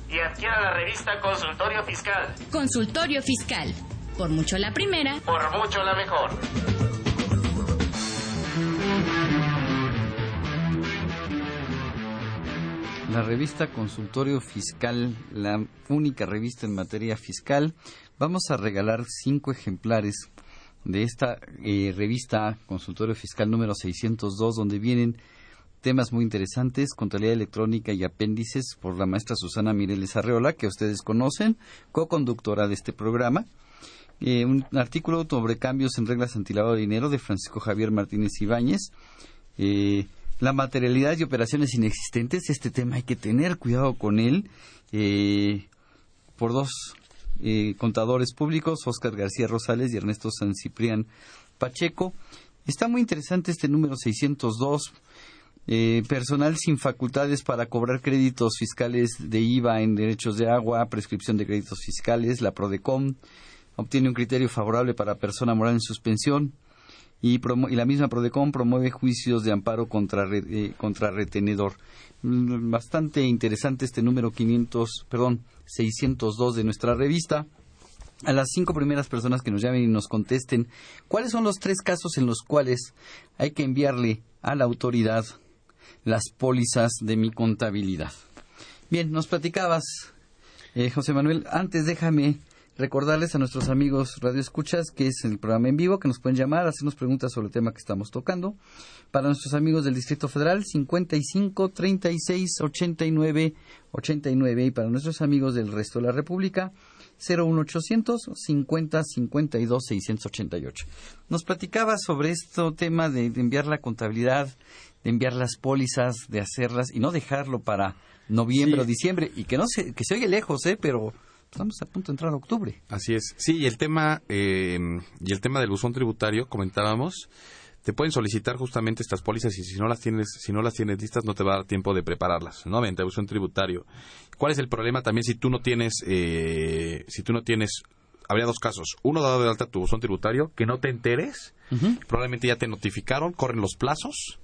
y adquiera la revista Consultorio Fiscal. Consultorio Fiscal. Por mucho la primera. Por mucho la mejor. La revista Consultorio Fiscal, la única revista en materia fiscal. Vamos a regalar cinco ejemplares de esta eh, revista Consultorio Fiscal número 602, donde vienen temas muy interesantes, contabilidad electrónica y apéndices por la maestra Susana Mireles Arreola, que ustedes conocen, co-conductora de este programa. Eh, un artículo sobre cambios en reglas antilavado de dinero de Francisco Javier Martínez Ibáñez. Eh, la materialidad y operaciones inexistentes, este tema hay que tener cuidado con él, eh, por dos contadores públicos, Óscar García Rosales y Ernesto San Ciprián Pacheco. Está muy interesante este número 602. Eh, personal sin facultades para cobrar créditos fiscales de IVA en derechos de agua, prescripción de créditos fiscales, la PRODECOM obtiene un criterio favorable para persona moral en suspensión y, y la misma PRODECOM promueve juicios de amparo contra, eh, contra retenedor. Mm, Bastante interesante este número 500, perdón, 602 de nuestra revista. A las cinco primeras personas que nos llamen y nos contesten cuáles son los tres casos en los cuales hay que enviarle a la autoridad las pólizas de mi contabilidad. Bien, nos platicabas, eh, José Manuel. Antes déjame recordarles a nuestros amigos Radio Escuchas que es el programa en vivo, que nos pueden llamar, hacernos preguntas sobre el tema que estamos tocando. Para nuestros amigos del Distrito Federal, 55 36 89 89. Y para nuestros amigos del resto de la República, 01800 50 52 688. Nos platicaba sobre este tema de, de enviar la contabilidad, de enviar las pólizas, de hacerlas y no dejarlo para noviembre Sí. o diciembre y que no se, que se oye lejos, ¿eh? pero estamos a punto de entrar a octubre. Así es. Sí, y el tema eh, y el tema del buzón tributario comentábamos. Te pueden solicitar justamente estas pólizas y si no las tienes, si no las tienes listas no te va a dar tiempo de prepararlas, ¿no? Mediante buzón tributario. ¿Cuál es el problema también si tú no tienes, eh, si tú no tienes, habría dos casos. Uno dado de alta tu buzón tributario, que no te enteres, probablemente ya te notificaron, corren los plazos,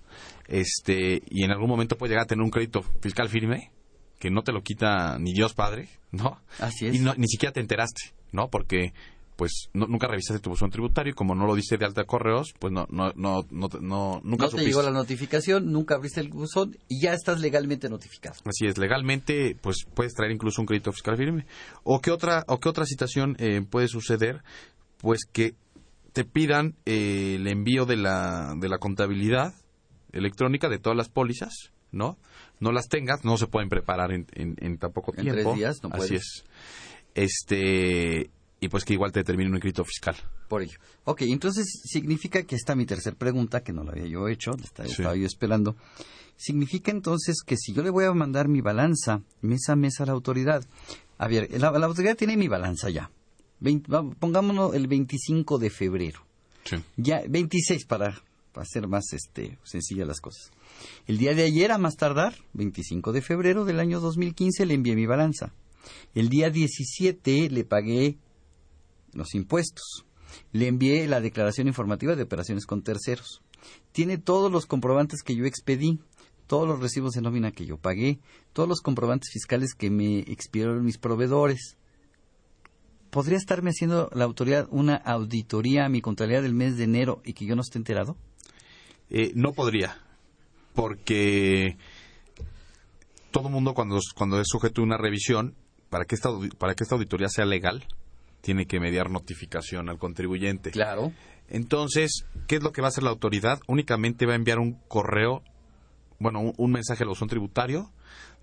este, y en algún momento puede llegar a tener un crédito fiscal firme que no te lo quita ni Dios Padre, ¿no? Así es. Y no- ni siquiera te enteraste, ¿no? Porque pues no- nunca revisaste tu buzón tributario y como no lo dice de alta correos, pues no no no no, no- nunca no te llegó la notificación, nunca abriste el buzón y ya estás legalmente notificado. Así es, legalmente, pues puedes traer incluso un crédito fiscal firme. ¿O qué otra, o qué otra situación eh, puede suceder? Pues que te pidan eh, el envío de la, de la contabilidad electrónica de todas las pólizas, ¿no? No las tengas, no se pueden preparar en, en, en tan poco En tiempo. tres días no Así puedes. es. Este, y pues que igual te determine un crédito fiscal. Por ello. Ok, entonces significa que está mi tercer pregunta, que no la había yo hecho, estaba, Sí. estaba yo esperando. Significa entonces que si yo le voy a mandar mi balanza mes a mes a la autoridad, a ver, la, la autoridad tiene mi balanza ya. Vein- va- pongámonos el 25 de febrero. Sí. Ya, 26 para, para hacer más este, sencillas las cosas. El día de ayer, a más tardar, 25 de febrero del año 2015, le envié mi balanza. El día 17 le pagué los impuestos. Le envié la declaración informativa de operaciones con terceros. Tiene todos los comprobantes que yo expedí, todos los recibos de nómina que yo pagué, todos los comprobantes fiscales que me expidieron mis proveedores. ¿Podría estarme haciendo la autoridad una auditoría a mi contabilidad del mes de enero y que yo no esté enterado? Eh, no podría, porque todo mundo cuando, cuando es sujeto a una revisión, para que, esta, para que esta auditoría sea legal, tiene que mediar notificación al contribuyente. Claro. Entonces, ¿qué es lo que va a hacer la autoridad? Únicamente va a enviar un correo, bueno, un, un mensaje al buzón tributario,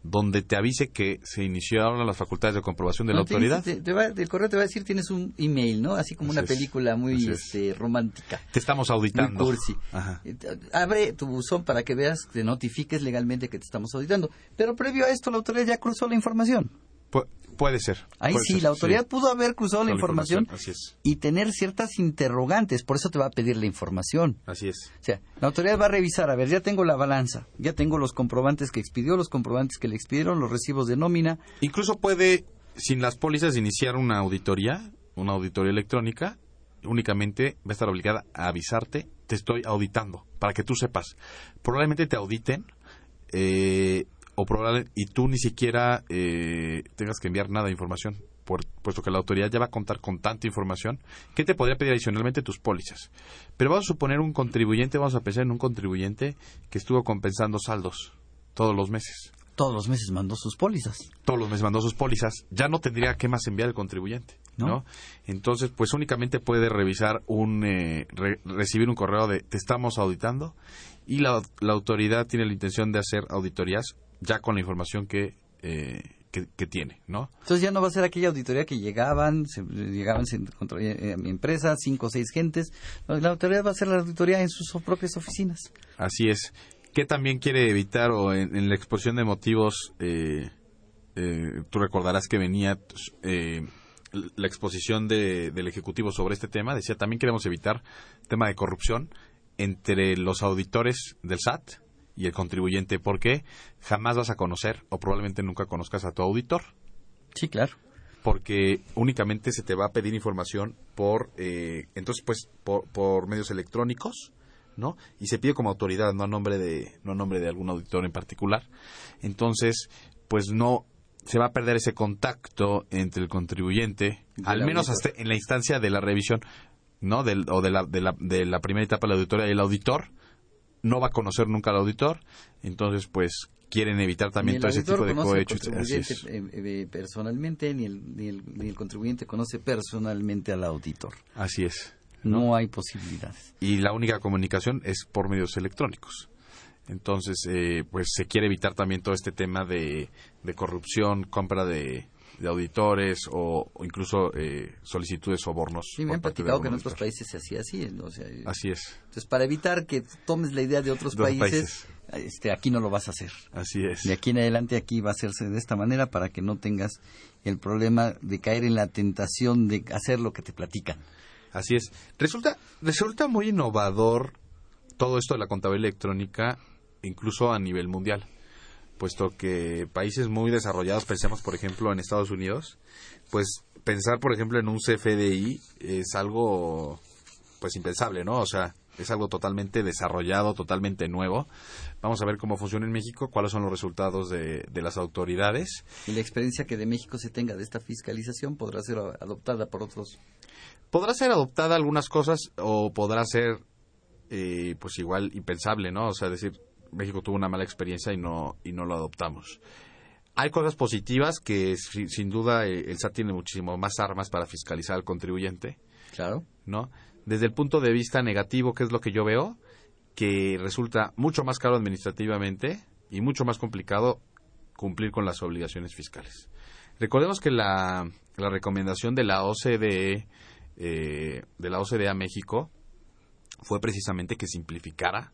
donde te avise que se iniciaron las facultades de comprobación de la te autoridad. te- te va- el correo te va a decir tienes un email, ¿no? Así como Así una es. película muy es. este, romántica. Te estamos Muy auditando. cursi. Ajá. Te- Abre tu buzón para que veas, te notifiques legalmente que te estamos auditando. Pero previo a esto, la autoridad ya cruzó la información. Pu- puede ser. Ahí puede sí, ser, la autoridad pudo haber cruzado la información, información, así es. y tener ciertas interrogantes. Por eso te va a pedir la información. Así es. O sea, la autoridad va a revisar, a ver, ya tengo la balanza, ya tengo los comprobantes que expidió, los comprobantes que le expidieron, los recibos de nómina. Incluso puede, sin las pólizas, iniciar una auditoría, una auditoría electrónica. Únicamente va a estar obligada a avisarte, te estoy auditando, para que tú sepas. Probablemente te auditen, eh, o probable, y tú ni siquiera eh, tengas que enviar nada de información, por- puesto que la autoridad ya va a contar con tanta información, que te podría pedir adicionalmente tus pólizas. Pero vamos a suponer un contribuyente, vamos a pensar en un contribuyente que estuvo compensando saldos todos los meses. Todos los meses mandó sus pólizas. Todos los meses mandó sus pólizas, ya no tendría que más enviar el contribuyente. ¿No? ¿no? Entonces, pues únicamente puede revisar un, eh, re- recibir un correo de te estamos auditando y la, la autoridad tiene la intención de hacer auditorías ya con la información que, eh, que, que tiene, ¿no? Entonces ya no va a ser aquella auditoría que llegaban, se, llegaban se encontró- eh, mi empresa, cinco o seis gentes. La autoridad va a hacer la auditoría en sus propias oficinas. Así es. ¿Qué también quiere evitar o en, en la exposición de motivos, eh, eh, tú recordarás que venía eh, la exposición de- del Ejecutivo sobre este tema? Decía, también queremos evitar tema de corrupción entre los auditores del SAT y el contribuyente, porque jamás vas a conocer o probablemente nunca conozcas a tu auditor. Sí, claro. porque únicamente se te va a pedir información por eh, entonces pues por, por medios electrónicos no y se pide como autoridad no a nombre de no a nombre de algún auditor en particular. Entonces pues no se va a perder ese contacto entre el contribuyente Y al menos auditor. hasta en la instancia de la revisión no del o de la, de la de la primera etapa de la auditoría el auditor no va a conocer nunca al auditor entonces pues quieren evitar también todo ese tipo de cohechos es. eh, eh, personalmente, ni el, ni, el, ni el contribuyente conoce personalmente al auditor. así es No, hay posibilidades. y la única comunicación es por medios electrónicos. Entonces, eh, pues se quiere evitar también todo este tema de, de corrupción, compra de, de auditores o, o incluso eh, solicitudes de sobornos. Sí, me han platicado que en otros países se hacía así. ¿no? O sea, eh, Así es, Entonces, para evitar que tomes la idea de otros De otros países, Este, aquí no lo vas a hacer. así es. De aquí en adelante aquí va a hacerse de esta manera para que no tengas el problema de caer en la tentación de hacer lo que te platican. Así es. Resulta, resulta muy innovador todo esto de la contabilidad electrónica, incluso a nivel mundial, puesto que países muy desarrollados, pensemos por ejemplo en Estados Unidos, pues pensar por ejemplo en un CFDI es algo pues impensable, ¿no? O sea, es algo totalmente desarrollado, totalmente nuevo. Vamos a ver cómo funciona en México, cuáles son los resultados de, de las autoridades. Y la experiencia que de México se tenga de esta fiscalización podrá ser adoptada por otros. podrá ser adoptada algunas cosas o podrá ser eh, pues igual impensable, ¿no? O sea, decir, México tuvo una mala experiencia y no, y no lo adoptamos. Hay cosas positivas que si- sin duda eh, el SAT tiene muchísimo más armas para fiscalizar al contribuyente, Claro. ¿no? Desde el punto de vista negativo, ¿qué es lo que yo veo? Que resulta mucho más caro administrativamente y mucho más complicado cumplir con las obligaciones fiscales. Recordemos que la, la recomendación de la OCDE, eh, de la OCDE a México, fue precisamente que simplificara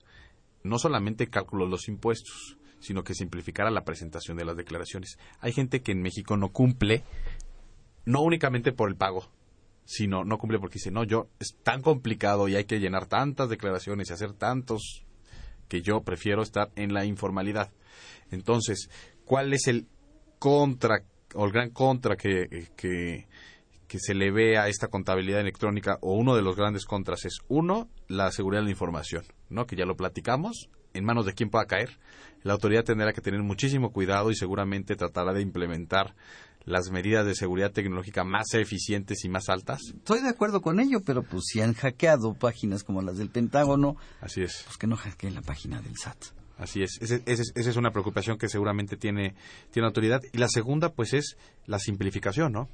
no solamente cálculo los impuestos, sino que simplificara la presentación de las declaraciones. Hay gente que en México no cumple, no únicamente por el pago, sino no cumple porque dice, no, yo es tan complicado y hay que llenar tantas declaraciones y hacer tantos que yo prefiero estar en la informalidad. Entonces, ¿cuál es el contra o el gran contra que, que, que se le ve a esta contabilidad electrónica o uno de los grandes contras es uno, la seguridad de la información, ¿no? Que ya lo platicamos, en manos de quién pueda caer. La autoridad tendrá que tener muchísimo cuidado y seguramente tratará de implementar las medidas de seguridad tecnológica más eficientes y más altas. Estoy de acuerdo con ello, pero pues si han hackeado páginas como las del Pentágono, Así es. pues que no hackeen la página del SAT. Así es, Ese- ese es- esa es una preocupación que seguramente tiene, tiene la autoridad. Y la segunda, pues, es la simplificación, ¿no?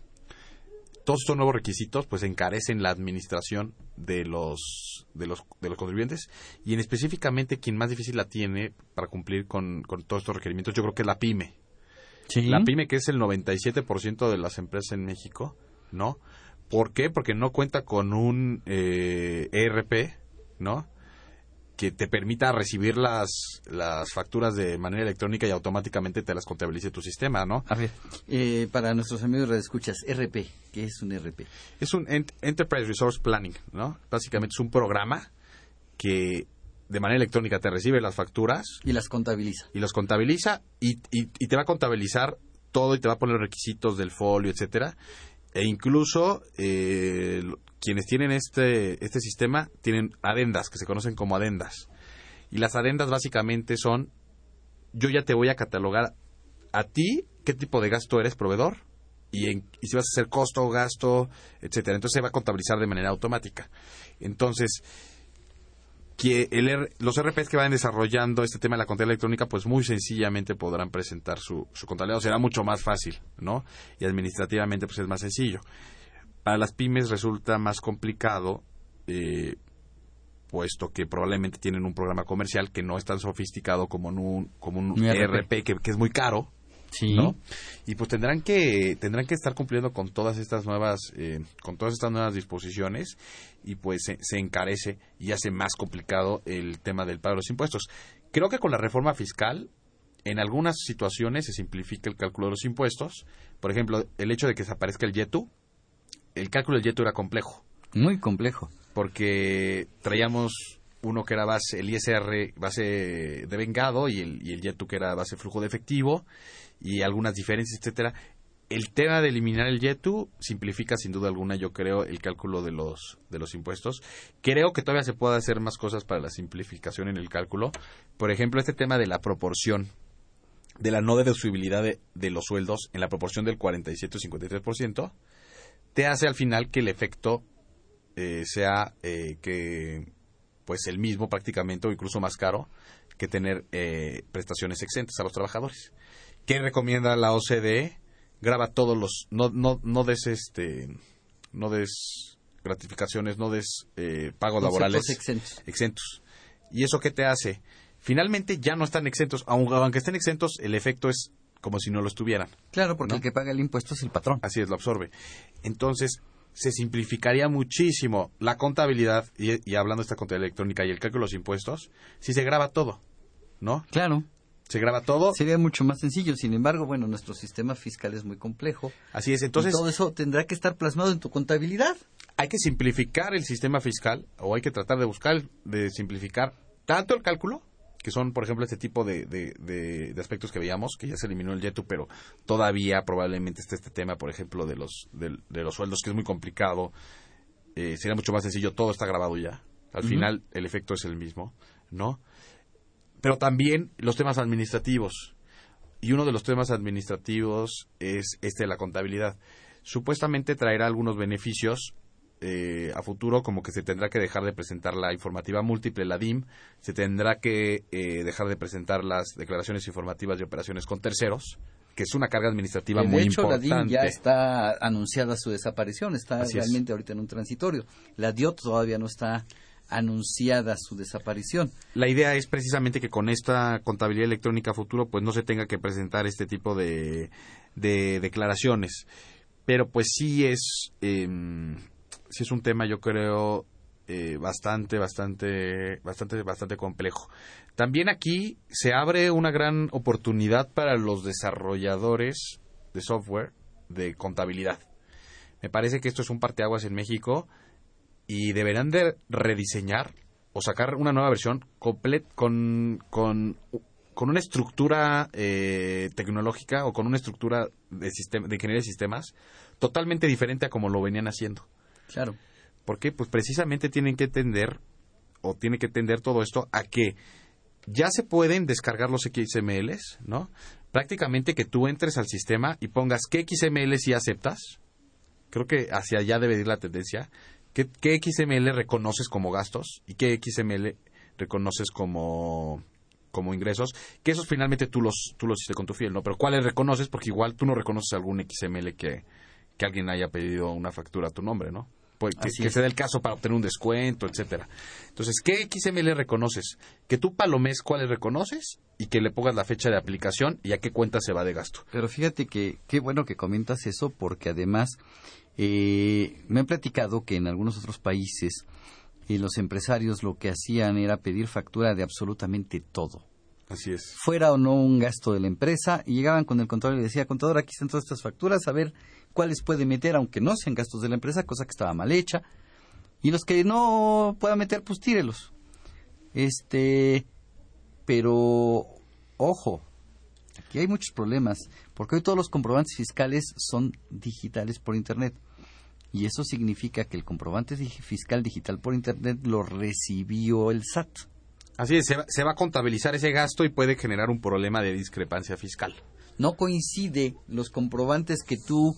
Todos estos nuevos requisitos, pues, encarecen la administración de los, de los, de los contribuyentes y en específicamente quien más difícil la tiene para cumplir con, con todos estos requerimientos, yo creo que es la PYME. Sí. La PYME, que es el 97% de las empresas en México, ¿no? ¿Por qué? Porque no cuenta con un eh, ERP, ¿no? Que te permita recibir las, las facturas de manera electrónica y automáticamente te las contabilice tu sistema, ¿no? A ver, eh, para nuestros amigos de escuchas, RP, ¿qué es un RP? Es un Ent- Enterprise Resource Planning, ¿no? Básicamente es un programa que de manera electrónica te recibe las facturas Y las contabiliza. y los contabiliza y, y- y te va a contabilizar todo y te va a poner requisitos del folio, etcétera. E incluso eh, quienes tienen este, este sistema tienen adendas, que se conocen como adendas. Y las adendas básicamente son yo ya te voy a catalogar a ti qué tipo de gasto eres proveedor y, en- y si vas a hacer costo, gasto, etcétera. Entonces se va a contabilizar de manera automática. Entonces, que el los RPs que vayan desarrollando este tema de la contabilidad electrónica, pues muy sencillamente podrán presentar su, su contabilidad. Será mucho más fácil, ¿no? Y administrativamente, pues es más sencillo. Para las pymes resulta más complicado, eh, puesto que probablemente tienen un programa comercial que no es tan sofisticado como un, como un ERP. ERP, que, que es muy caro, Sí. ¿no? Y pues tendrán que tendrán que estar cumpliendo con todas estas nuevas eh, con todas estas nuevas disposiciones y pues se, se encarece y hace más complicado el tema del pago de los impuestos. Creo que con la reforma fiscal en algunas situaciones se simplifica el cálculo de los impuestos. Por ejemplo, el hecho de que desaparezca el YETU, el cálculo del YETU era complejo Muy complejo. porque traíamos uno que era base, el ISR base de vengado y el, y el YETU que era base flujo de efectivo y algunas diferencias, etcétera. El tema de eliminar el YETU simplifica sin duda alguna, yo creo, el cálculo de los, de los impuestos. Creo que todavía se puede hacer más cosas para la simplificación en el cálculo. Por ejemplo, este tema de la proporción, de la no deducibilidad de, de los sueldos en la proporción del 47 o 53%, te hace al final que el efecto eh, sea eh, que pues el mismo prácticamente o incluso más caro que tener eh, prestaciones exentas a los trabajadores. ¿Qué recomienda la OCDE? Graba todos los no no no des este no des gratificaciones, no des eh, pagos Conceptos laborales exentos. exentos. ¿Y eso qué te hace? Finalmente ya no están exentos, aunque, aunque estén exentos, el efecto es como si no lo estuvieran. Claro, porque ¿No? el que paga el impuesto es el patrón. Así es, lo absorbe. Entonces, se simplificaría muchísimo la contabilidad, y, y hablando de esta contabilidad electrónica y el cálculo de los impuestos, si se graba todo, ¿no? Claro. Se graba todo. Sería mucho más sencillo. Sin embargo, bueno, nuestro sistema fiscal es muy complejo. Así es, Entonces, todo eso tendrá que estar plasmado en tu contabilidad. hay que simplificar el sistema fiscal, o hay que tratar de buscar, de simplificar tanto el cálculo, que son, por ejemplo, este tipo de, de- de- de aspectos que veíamos, que ya se eliminó el YETU, pero todavía probablemente está este tema, por ejemplo, de los, del- de, los sueldos, que es muy complicado. Eh, sería mucho más sencillo, todo está grabado ya. Al final, el efecto es el mismo, ¿no? Pero también los temas administrativos. Y uno de los temas administrativos es este de la contabilidad. Supuestamente traerá algunos beneficios eh, a futuro, como que se tendrá que dejar de presentar la informativa múltiple, la DIM, se tendrá que eh, dejar de presentar las declaraciones informativas de operaciones con terceros, que es una carga administrativa de muy hecho, importante. la DIN ya está anunciada su desaparición. Está Así es. realmente ahorita en un transitorio. La DIOT todavía no está anunciada su desaparición. La idea es precisamente que con esta contabilidad electrónica futuro pues no se tenga que presentar este tipo de, de declaraciones. Pero pues sí es, em, sí es un tema yo creo eh, bastante, bastante, bastante, bastante complejo. También aquí se abre una gran oportunidad para los desarrolladores de software de contabilidad. Me parece que esto es un parteaguas en México y deberán de rediseñar o sacar una nueva versión con, con, con una estructura eh, tecnológica o con una estructura de, sistema, de ingeniería de sistemas totalmente diferente a como lo venían haciendo. Claro. Porque pues precisamente tienen que entender o tiene que entender todo esto a que ya se pueden descargar los XMLs, ¿no? Prácticamente que tú entres al sistema y pongas qué XML sí aceptas. Creo que hacia allá debe ir la tendencia. ¿Qué, qué XML reconoces como gastos y qué XML reconoces como como ingresos, que esos finalmente tú los tú los hiciste con tu fiel, ¿no? Pero cuáles reconoces porque igual tú no reconoces algún XML que, que alguien haya pedido una factura a tu nombre, ¿no? Pues que, se dé el caso para obtener un descuento, etcétera. Entonces, ¿qué XML reconoces? Que tú palomes cuáles reconoces y que le pongas la fecha de aplicación y a qué cuenta se va de gasto. Pero fíjate que qué bueno que comentas eso porque además eh, me han platicado que en algunos otros países eh, los empresarios lo que hacían era pedir factura de absolutamente todo. Así es. Fuera o no un gasto de la empresa y llegaban con el contador y decía, contador, aquí están todas estas facturas, a ver cuáles puede meter aunque no sean gastos de la empresa, cosa que estaba mal hecha. Y los que no pueda meter, pues tírelos. Este, pero ojo, aquí hay muchos problemas, porque hoy todos los comprobantes fiscales son digitales por Internet. Y eso significa que el comprobante fiscal digital por Internet lo recibió el SAT. Así es, se va, se va a contabilizar ese gasto y puede generar un problema de discrepancia fiscal. No coincide los comprobantes que tú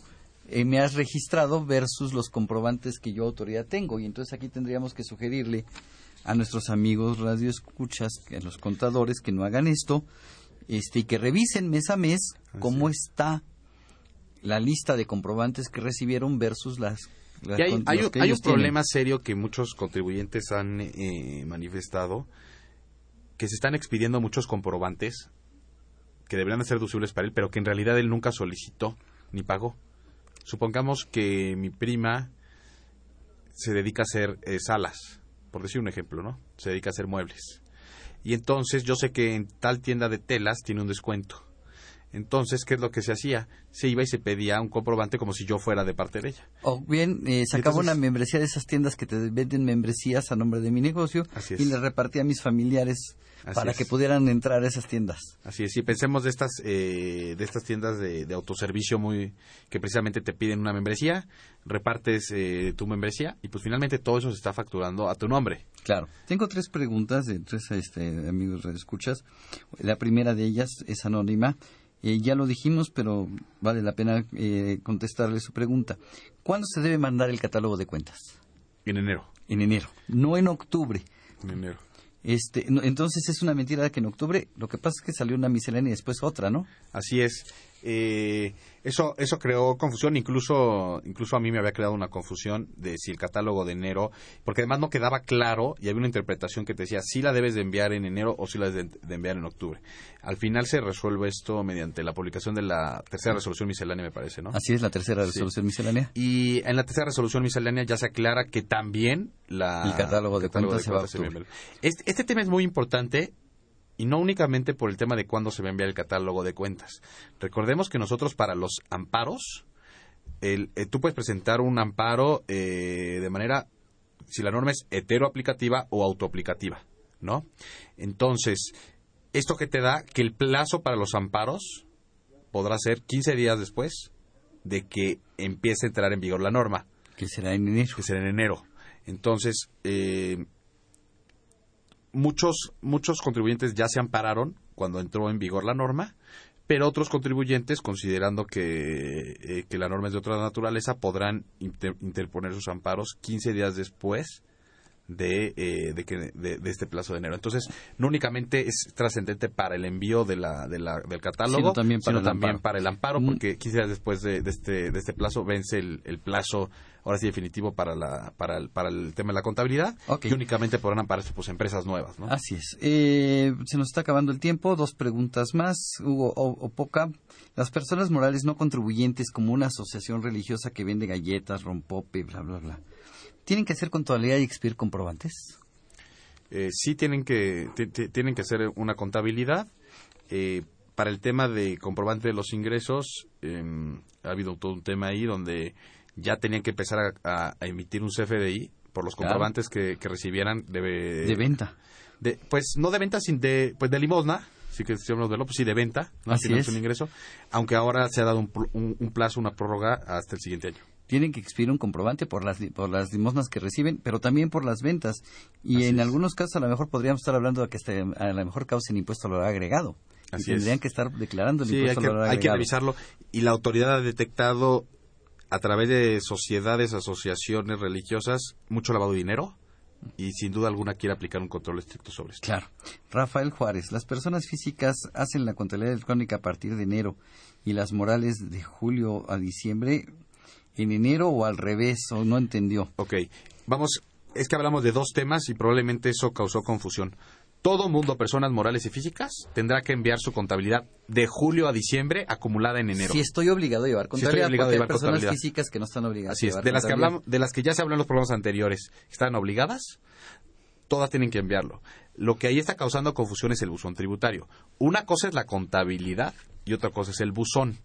eh, me has registrado versus los comprobantes que yo autoridad tengo. Y entonces aquí tendríamos que sugerirle a nuestros amigos radioescuchas, a los contadores, que no hagan esto este, y que revisen mes a mes cómo está la lista de comprobantes que recibieron versus las... las hay, hay que hay un problema serio que muchos contribuyentes han eh, manifestado, que se están expidiendo muchos comprobantes que deberían de ser deducibles para él, pero que en realidad él nunca solicitó ni pagó. Supongamos que mi prima se dedica a hacer eh, salas, por decir un ejemplo, ¿no? Se dedica a hacer muebles. Y entonces yo sé que en tal tienda de telas tiene un descuento. Entonces, ¿qué es lo que se hacía? Se iba y se pedía un comprobante como si yo fuera de parte de ella. O bien eh, sacaba entonces- una membresía de esas tiendas que te venden membresías a nombre de mi negocio y le repartía a mis familiares Así para es. que pudieran entrar a esas tiendas. Así es, si pensemos de estas, eh, de estas tiendas de, de autoservicio muy que precisamente te piden una membresía, repartes eh, tu membresía y pues finalmente todo eso se está facturando a tu nombre. Claro. Tengo tres preguntas de tres este, amigos escuchas. La primera de ellas es anónima. Eh, ya lo dijimos, pero vale la pena eh, contestarle su pregunta. ¿Cuándo se debe mandar el catálogo de cuentas? En enero. En enero, no en octubre. En enero. Este, no, entonces es una mentira que en octubre, lo que pasa es que salió una miscelánea y después otra, ¿no? Así es. Eh, eso, eso creó confusión, incluso, incluso a mí me había creado una confusión de si el catálogo de enero, porque además no quedaba claro y había una interpretación que te decía si la debes de enviar en enero o si la debes de, de enviar en octubre. Al final se resuelve esto mediante la publicación de la tercera resolución miscelánea, me parece, ¿no? Así es la tercera Sí. resolución miscelánea. Y en la tercera resolución miscelánea ya se aclara que también la, El catálogo de cuentas se va a octubre. Este, este tema es muy importante y no únicamente por el tema de cuándo se va a enviar el catálogo de cuentas. Recordemos que nosotros para los amparos, el- eh, tú puedes presentar un amparo eh, de manera, si la norma es heteroaplicativa o autoaplicativa, ¿no? Entonces, esto que te da que el plazo para los amparos podrá ser 15 días después de que empiece a entrar en vigor la norma. Que será en enero. Que será en enero. Entonces, eh, muchos, muchos contribuyentes ya se ampararon cuando entró en vigor la norma, pero otros contribuyentes, considerando que, eh, que la norma es de otra naturaleza, podrán inter- interponer sus amparos 15 días después de, eh, de, que- de- de este plazo de enero. Entonces, no únicamente es trascendente para el envío de la, de la- del catálogo, Sino también para sino el también amparo. para el amparo, Mm. porque 15 días después de, de este, de este plazo vence el, el plazo, ahora sí definitivo, para, la, para, el, para el tema de la contabilidad, y únicamente podrán ampararse pues, empresas nuevas. ¿no? Así es. Eh, se nos está acabando el tiempo. Dos preguntas más. Hugo o, o Poca. Las personas morales no contribuyentes, como una asociación religiosa que vende galletas, rompope, bla, bla, bla, ¿tienen que hacer contabilidad y expir comprobantes? eh, sí tienen que ti- ti- tienen que hacer una contabilidad Eh, para el tema de comprobante de los ingresos em, ha habido todo un tema ahí donde ya tenían que empezar a, a- a emitir un CFDI por los Claro. comprobantes que, que recibieran de, de venta. de- pues no de venta sin de pues de limosna sí que hablamos de lo pues sí de venta no Así es. un ingreso aunque ahora se ha dado un, pl- un- un plazo una prórroga hasta el siguiente año Tienen que expir un comprobante por las, por las limosnas que reciben, pero también por las ventas. Y Así en es. algunos casos a lo mejor podríamos estar hablando de que este, a lo mejor causen impuesto al valor agregado. Así y tendrían es. que estar declarando el Sí, hay impuesto que, al valor hay que agregado. revisarlo. Y la autoridad ha detectado a través de sociedades, asociaciones religiosas, mucho lavado de dinero y sin duda alguna quiere aplicar un control estricto sobre esto. Claro. Rafael Juárez, las personas físicas hacen la contabilidad electrónica a partir de enero y las morales de julio a diciembre en enero o al revés, o no entendió. Ok, vamos, es que hablamos de dos temas y probablemente eso causó confusión. Todo mundo, personas morales y físicas, tendrá que enviar su contabilidad de julio a diciembre acumulada en enero. Si estoy obligado a llevar estoy contabilidad, obligado a porque hay llevar personas contabilidad. físicas que no están obligadas Así a es, llevar de las que hablamos, de las que ya se hablan en los programas anteriores, están obligadas, todas tienen que enviarlo. Lo que ahí está causando confusión es el buzón tributario. Una cosa es la contabilidad y otra cosa es el buzón.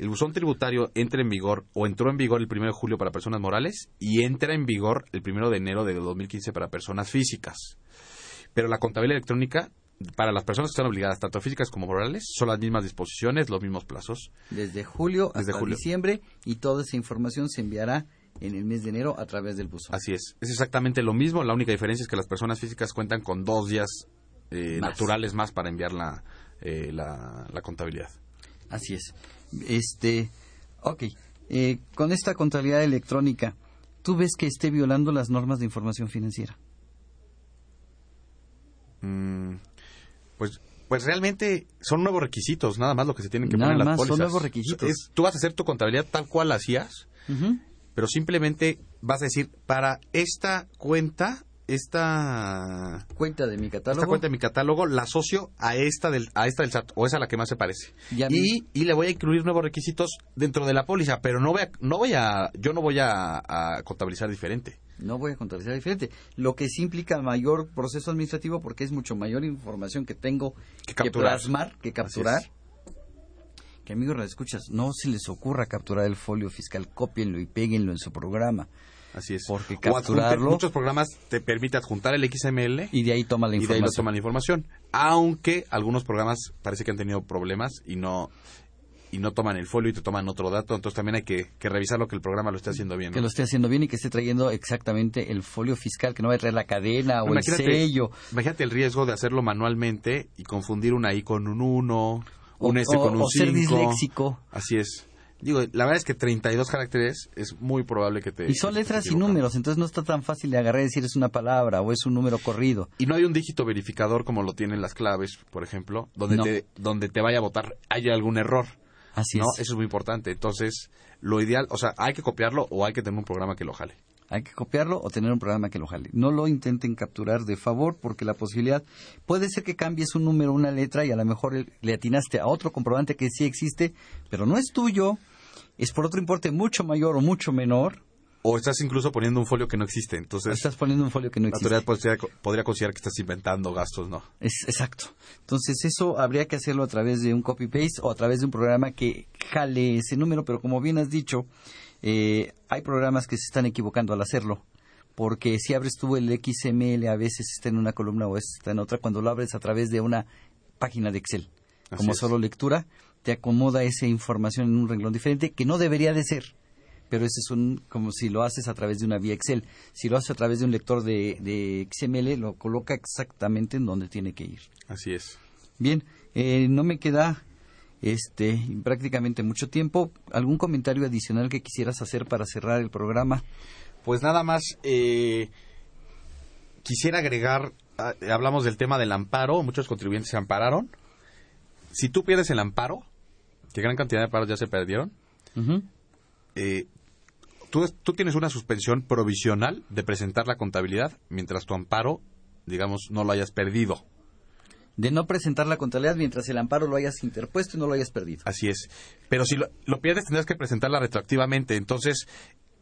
El buzón tributario entra en vigor o entró en vigor el 1 de julio para personas morales y entra en vigor el 1 de enero de 2015 para personas físicas. Pero la contabilidad electrónica, para las personas que están obligadas, tanto físicas como morales, son las mismas disposiciones, los mismos plazos. Desde julio Desde hasta julio. diciembre y toda esa información se enviará en el mes de enero a través del buzón. Así es. Es exactamente lo mismo. La única diferencia es que las personas físicas cuentan con dos días eh, naturales más para enviar la, eh, la, la contabilidad. Así es. Este, ok. Eh, con esta contabilidad electrónica, ¿tú ves que esté violando las normas de información financiera? Mm, pues pues realmente son nuevos requisitos, nada más lo que se tienen que Nada poner en las más, son pólizas. nuevos requisitos. Es- tú vas a hacer tu contabilidad tal cual la hacías, pero simplemente vas a decir, para esta cuenta, esta, Cuenta de mi esta catálogo. cuenta de mi catálogo, la asocio a esta del, a esta del SAT, o es a la que más se parece. Y, y le voy a incluir nuevos requisitos dentro de la póliza, pero no voy a, no voy a, yo no voy a, a contabilizar diferente. No voy a contabilizar diferente. Lo que sí implica mayor proceso administrativo porque es mucho mayor información que tengo Que que, plasmar, que capturar. Que amigos, la escuchas, no se les ocurra capturar el folio fiscal, cópienlo y péguenlo en su programa. Así es. Porque O capturarlo- muchos programas te permiten adjuntar el XML Y de ahí toma la y de ahí información. toman la información. Aunque algunos programas parece que han tenido problemas y no y no toman el folio y te toman otro dato, entonces también hay que, que revisar lo que el programa lo esté haciendo bien. ¿no? Que lo esté haciendo bien y que esté trayendo exactamente el folio fiscal, que no va a traer la cadena o el sello. Imagínate el riesgo de hacerlo manualmente y confundir una I con un 1, O- un S o- con un o ser 5. disléxico. Así es. Digo, la verdad es que 32 caracteres es muy probable que te... Y son letras y números, entonces no está tan fácil de agarrar y decir es una palabra o es un número corrido. Y no hay un dígito verificador como lo tienen las claves, por ejemplo, donde, No. te, donde te vaya a votar haya algún error. Así ¿no? es. Eso es muy importante. Entonces, lo ideal, o sea, hay que copiarlo o hay que tener un programa que lo jale. Hay que copiarlo o tener un programa que lo jale. No lo intenten capturar de favor porque la posibilidad puede ser que cambies un número, una letra y a lo mejor le atinaste a otro comprobante que sí existe, pero no es tuyo, es por otro importe mucho mayor o mucho menor. O estás incluso poniendo un folio que no existe. Entonces, Estás poniendo un folio que no la existe. autoridad podría, podría considerar que estás inventando gastos, ¿no? Es, exacto. Entonces eso habría que hacerlo a través de un copy-paste o a través de un programa que jale ese número, pero como bien has dicho, eh, hay programas que se están equivocando al hacerlo. Porque si abres tú el XML, a veces está en una columna o está en otra, cuando lo abres a través de una página de Excel. Así como es. solo lectura, te acomoda esa información en un renglón diferente que no debería de ser. Pero ese es un, como si lo haces a través de una vía Excel. Si lo haces a través de un lector de, de XML, lo coloca exactamente en donde tiene que ir. Así es. Bien, eh, no me queda este prácticamente mucho tiempo. ¿Algún comentario adicional que quisieras hacer para cerrar el programa? Pues nada más, eh, quisiera agregar, ah, hablamos del tema del amparo, muchos contribuyentes se ampararon. Si tú pierdes el amparo, que gran cantidad de amparos ya se perdieron, eh, tú, tú tienes una suspensión provisional de presentar la contabilidad mientras tu amparo, digamos, no lo hayas perdido. De no presentar la contabilidad mientras el amparo lo hayas interpuesto y no lo hayas perdido. Así es. Pero si lo, lo pierdes, tendrás que presentarla retroactivamente. Entonces,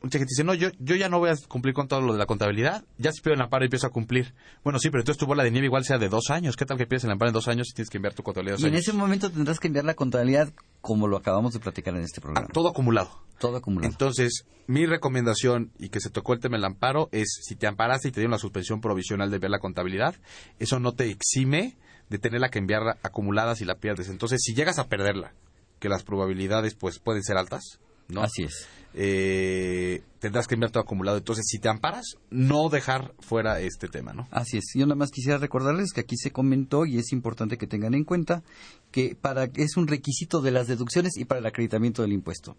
mucha gente dice, no, yo, yo ya no voy a cumplir con todo lo de la contabilidad. Ya si pierdo el amparo y empiezo a cumplir. Bueno, sí, pero entonces tu bola de nieve igual sea de dos años. ¿Qué tal que pierdes el amparo en dos años y tienes que enviar tu contabilidad Y en años? ese momento tendrás que enviar la contabilidad como lo acabamos de platicar en este programa. Ah, todo acumulado. Todo acumulado. Entonces, mi recomendación, y que se tocó el tema del amparo, es si te amparaste y te dieron la suspensión provisional de enviar la contabilidad, eso no te exime de tenerla que enviar acumulada si la pierdes. Entonces, si llegas a perderla, que las probabilidades pues pueden ser altas, ¿no? Así es. Eh, tendrás que enviar todo acumulado. Entonces, si te amparas, no dejar fuera este tema, ¿no? Así es. Yo nada más quisiera recordarles que aquí se comentó y es importante que tengan en cuenta que para es un requisito de las deducciones y para el acreditamiento del impuesto.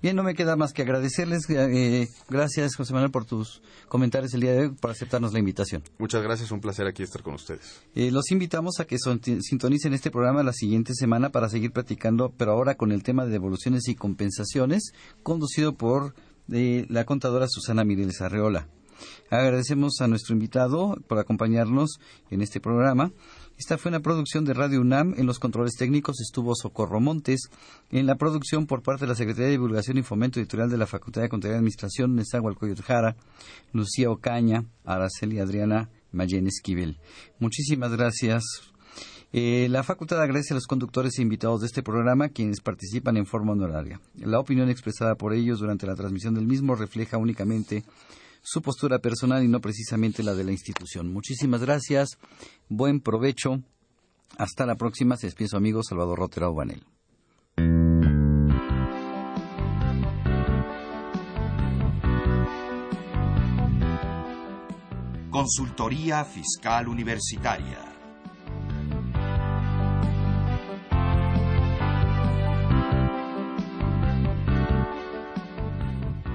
Bien, no me queda más que agradecerles. eh, gracias, José Manuel, por tus comentarios el día de hoy, por aceptarnos la invitación. Muchas gracias, un placer aquí estar con ustedes. Eh, los invitamos a que son- sintonicen este programa la siguiente semana para seguir platicando, pero ahora con el tema de devoluciones y compensaciones, conducido por eh, la contadora Susana Mireles Arreola. Agradecemos a nuestro invitado por acompañarnos en este programa. Esta fue una producción de Radio UNAM. En los controles técnicos estuvo Socorro Montes. En la producción por parte de la Secretaría de Divulgación y Fomento Editorial de la Facultad de Contaduría y Administración, Nezahualcóyotl Jara, Lucía Ocaña, Araceli Adriana Mayen Esquivel. Muchísimas gracias eh, la facultad agradece a los conductores e invitados de este programa quienes participan en forma honoraria. La opinión expresada por ellos durante la transmisión del mismo refleja únicamente su postura personal y no precisamente la de la institución. Muchísimas gracias, buen provecho. Hasta la próxima. Se despide su amigo Salvador Rotera Obanel. Consultoría Fiscal Universitaria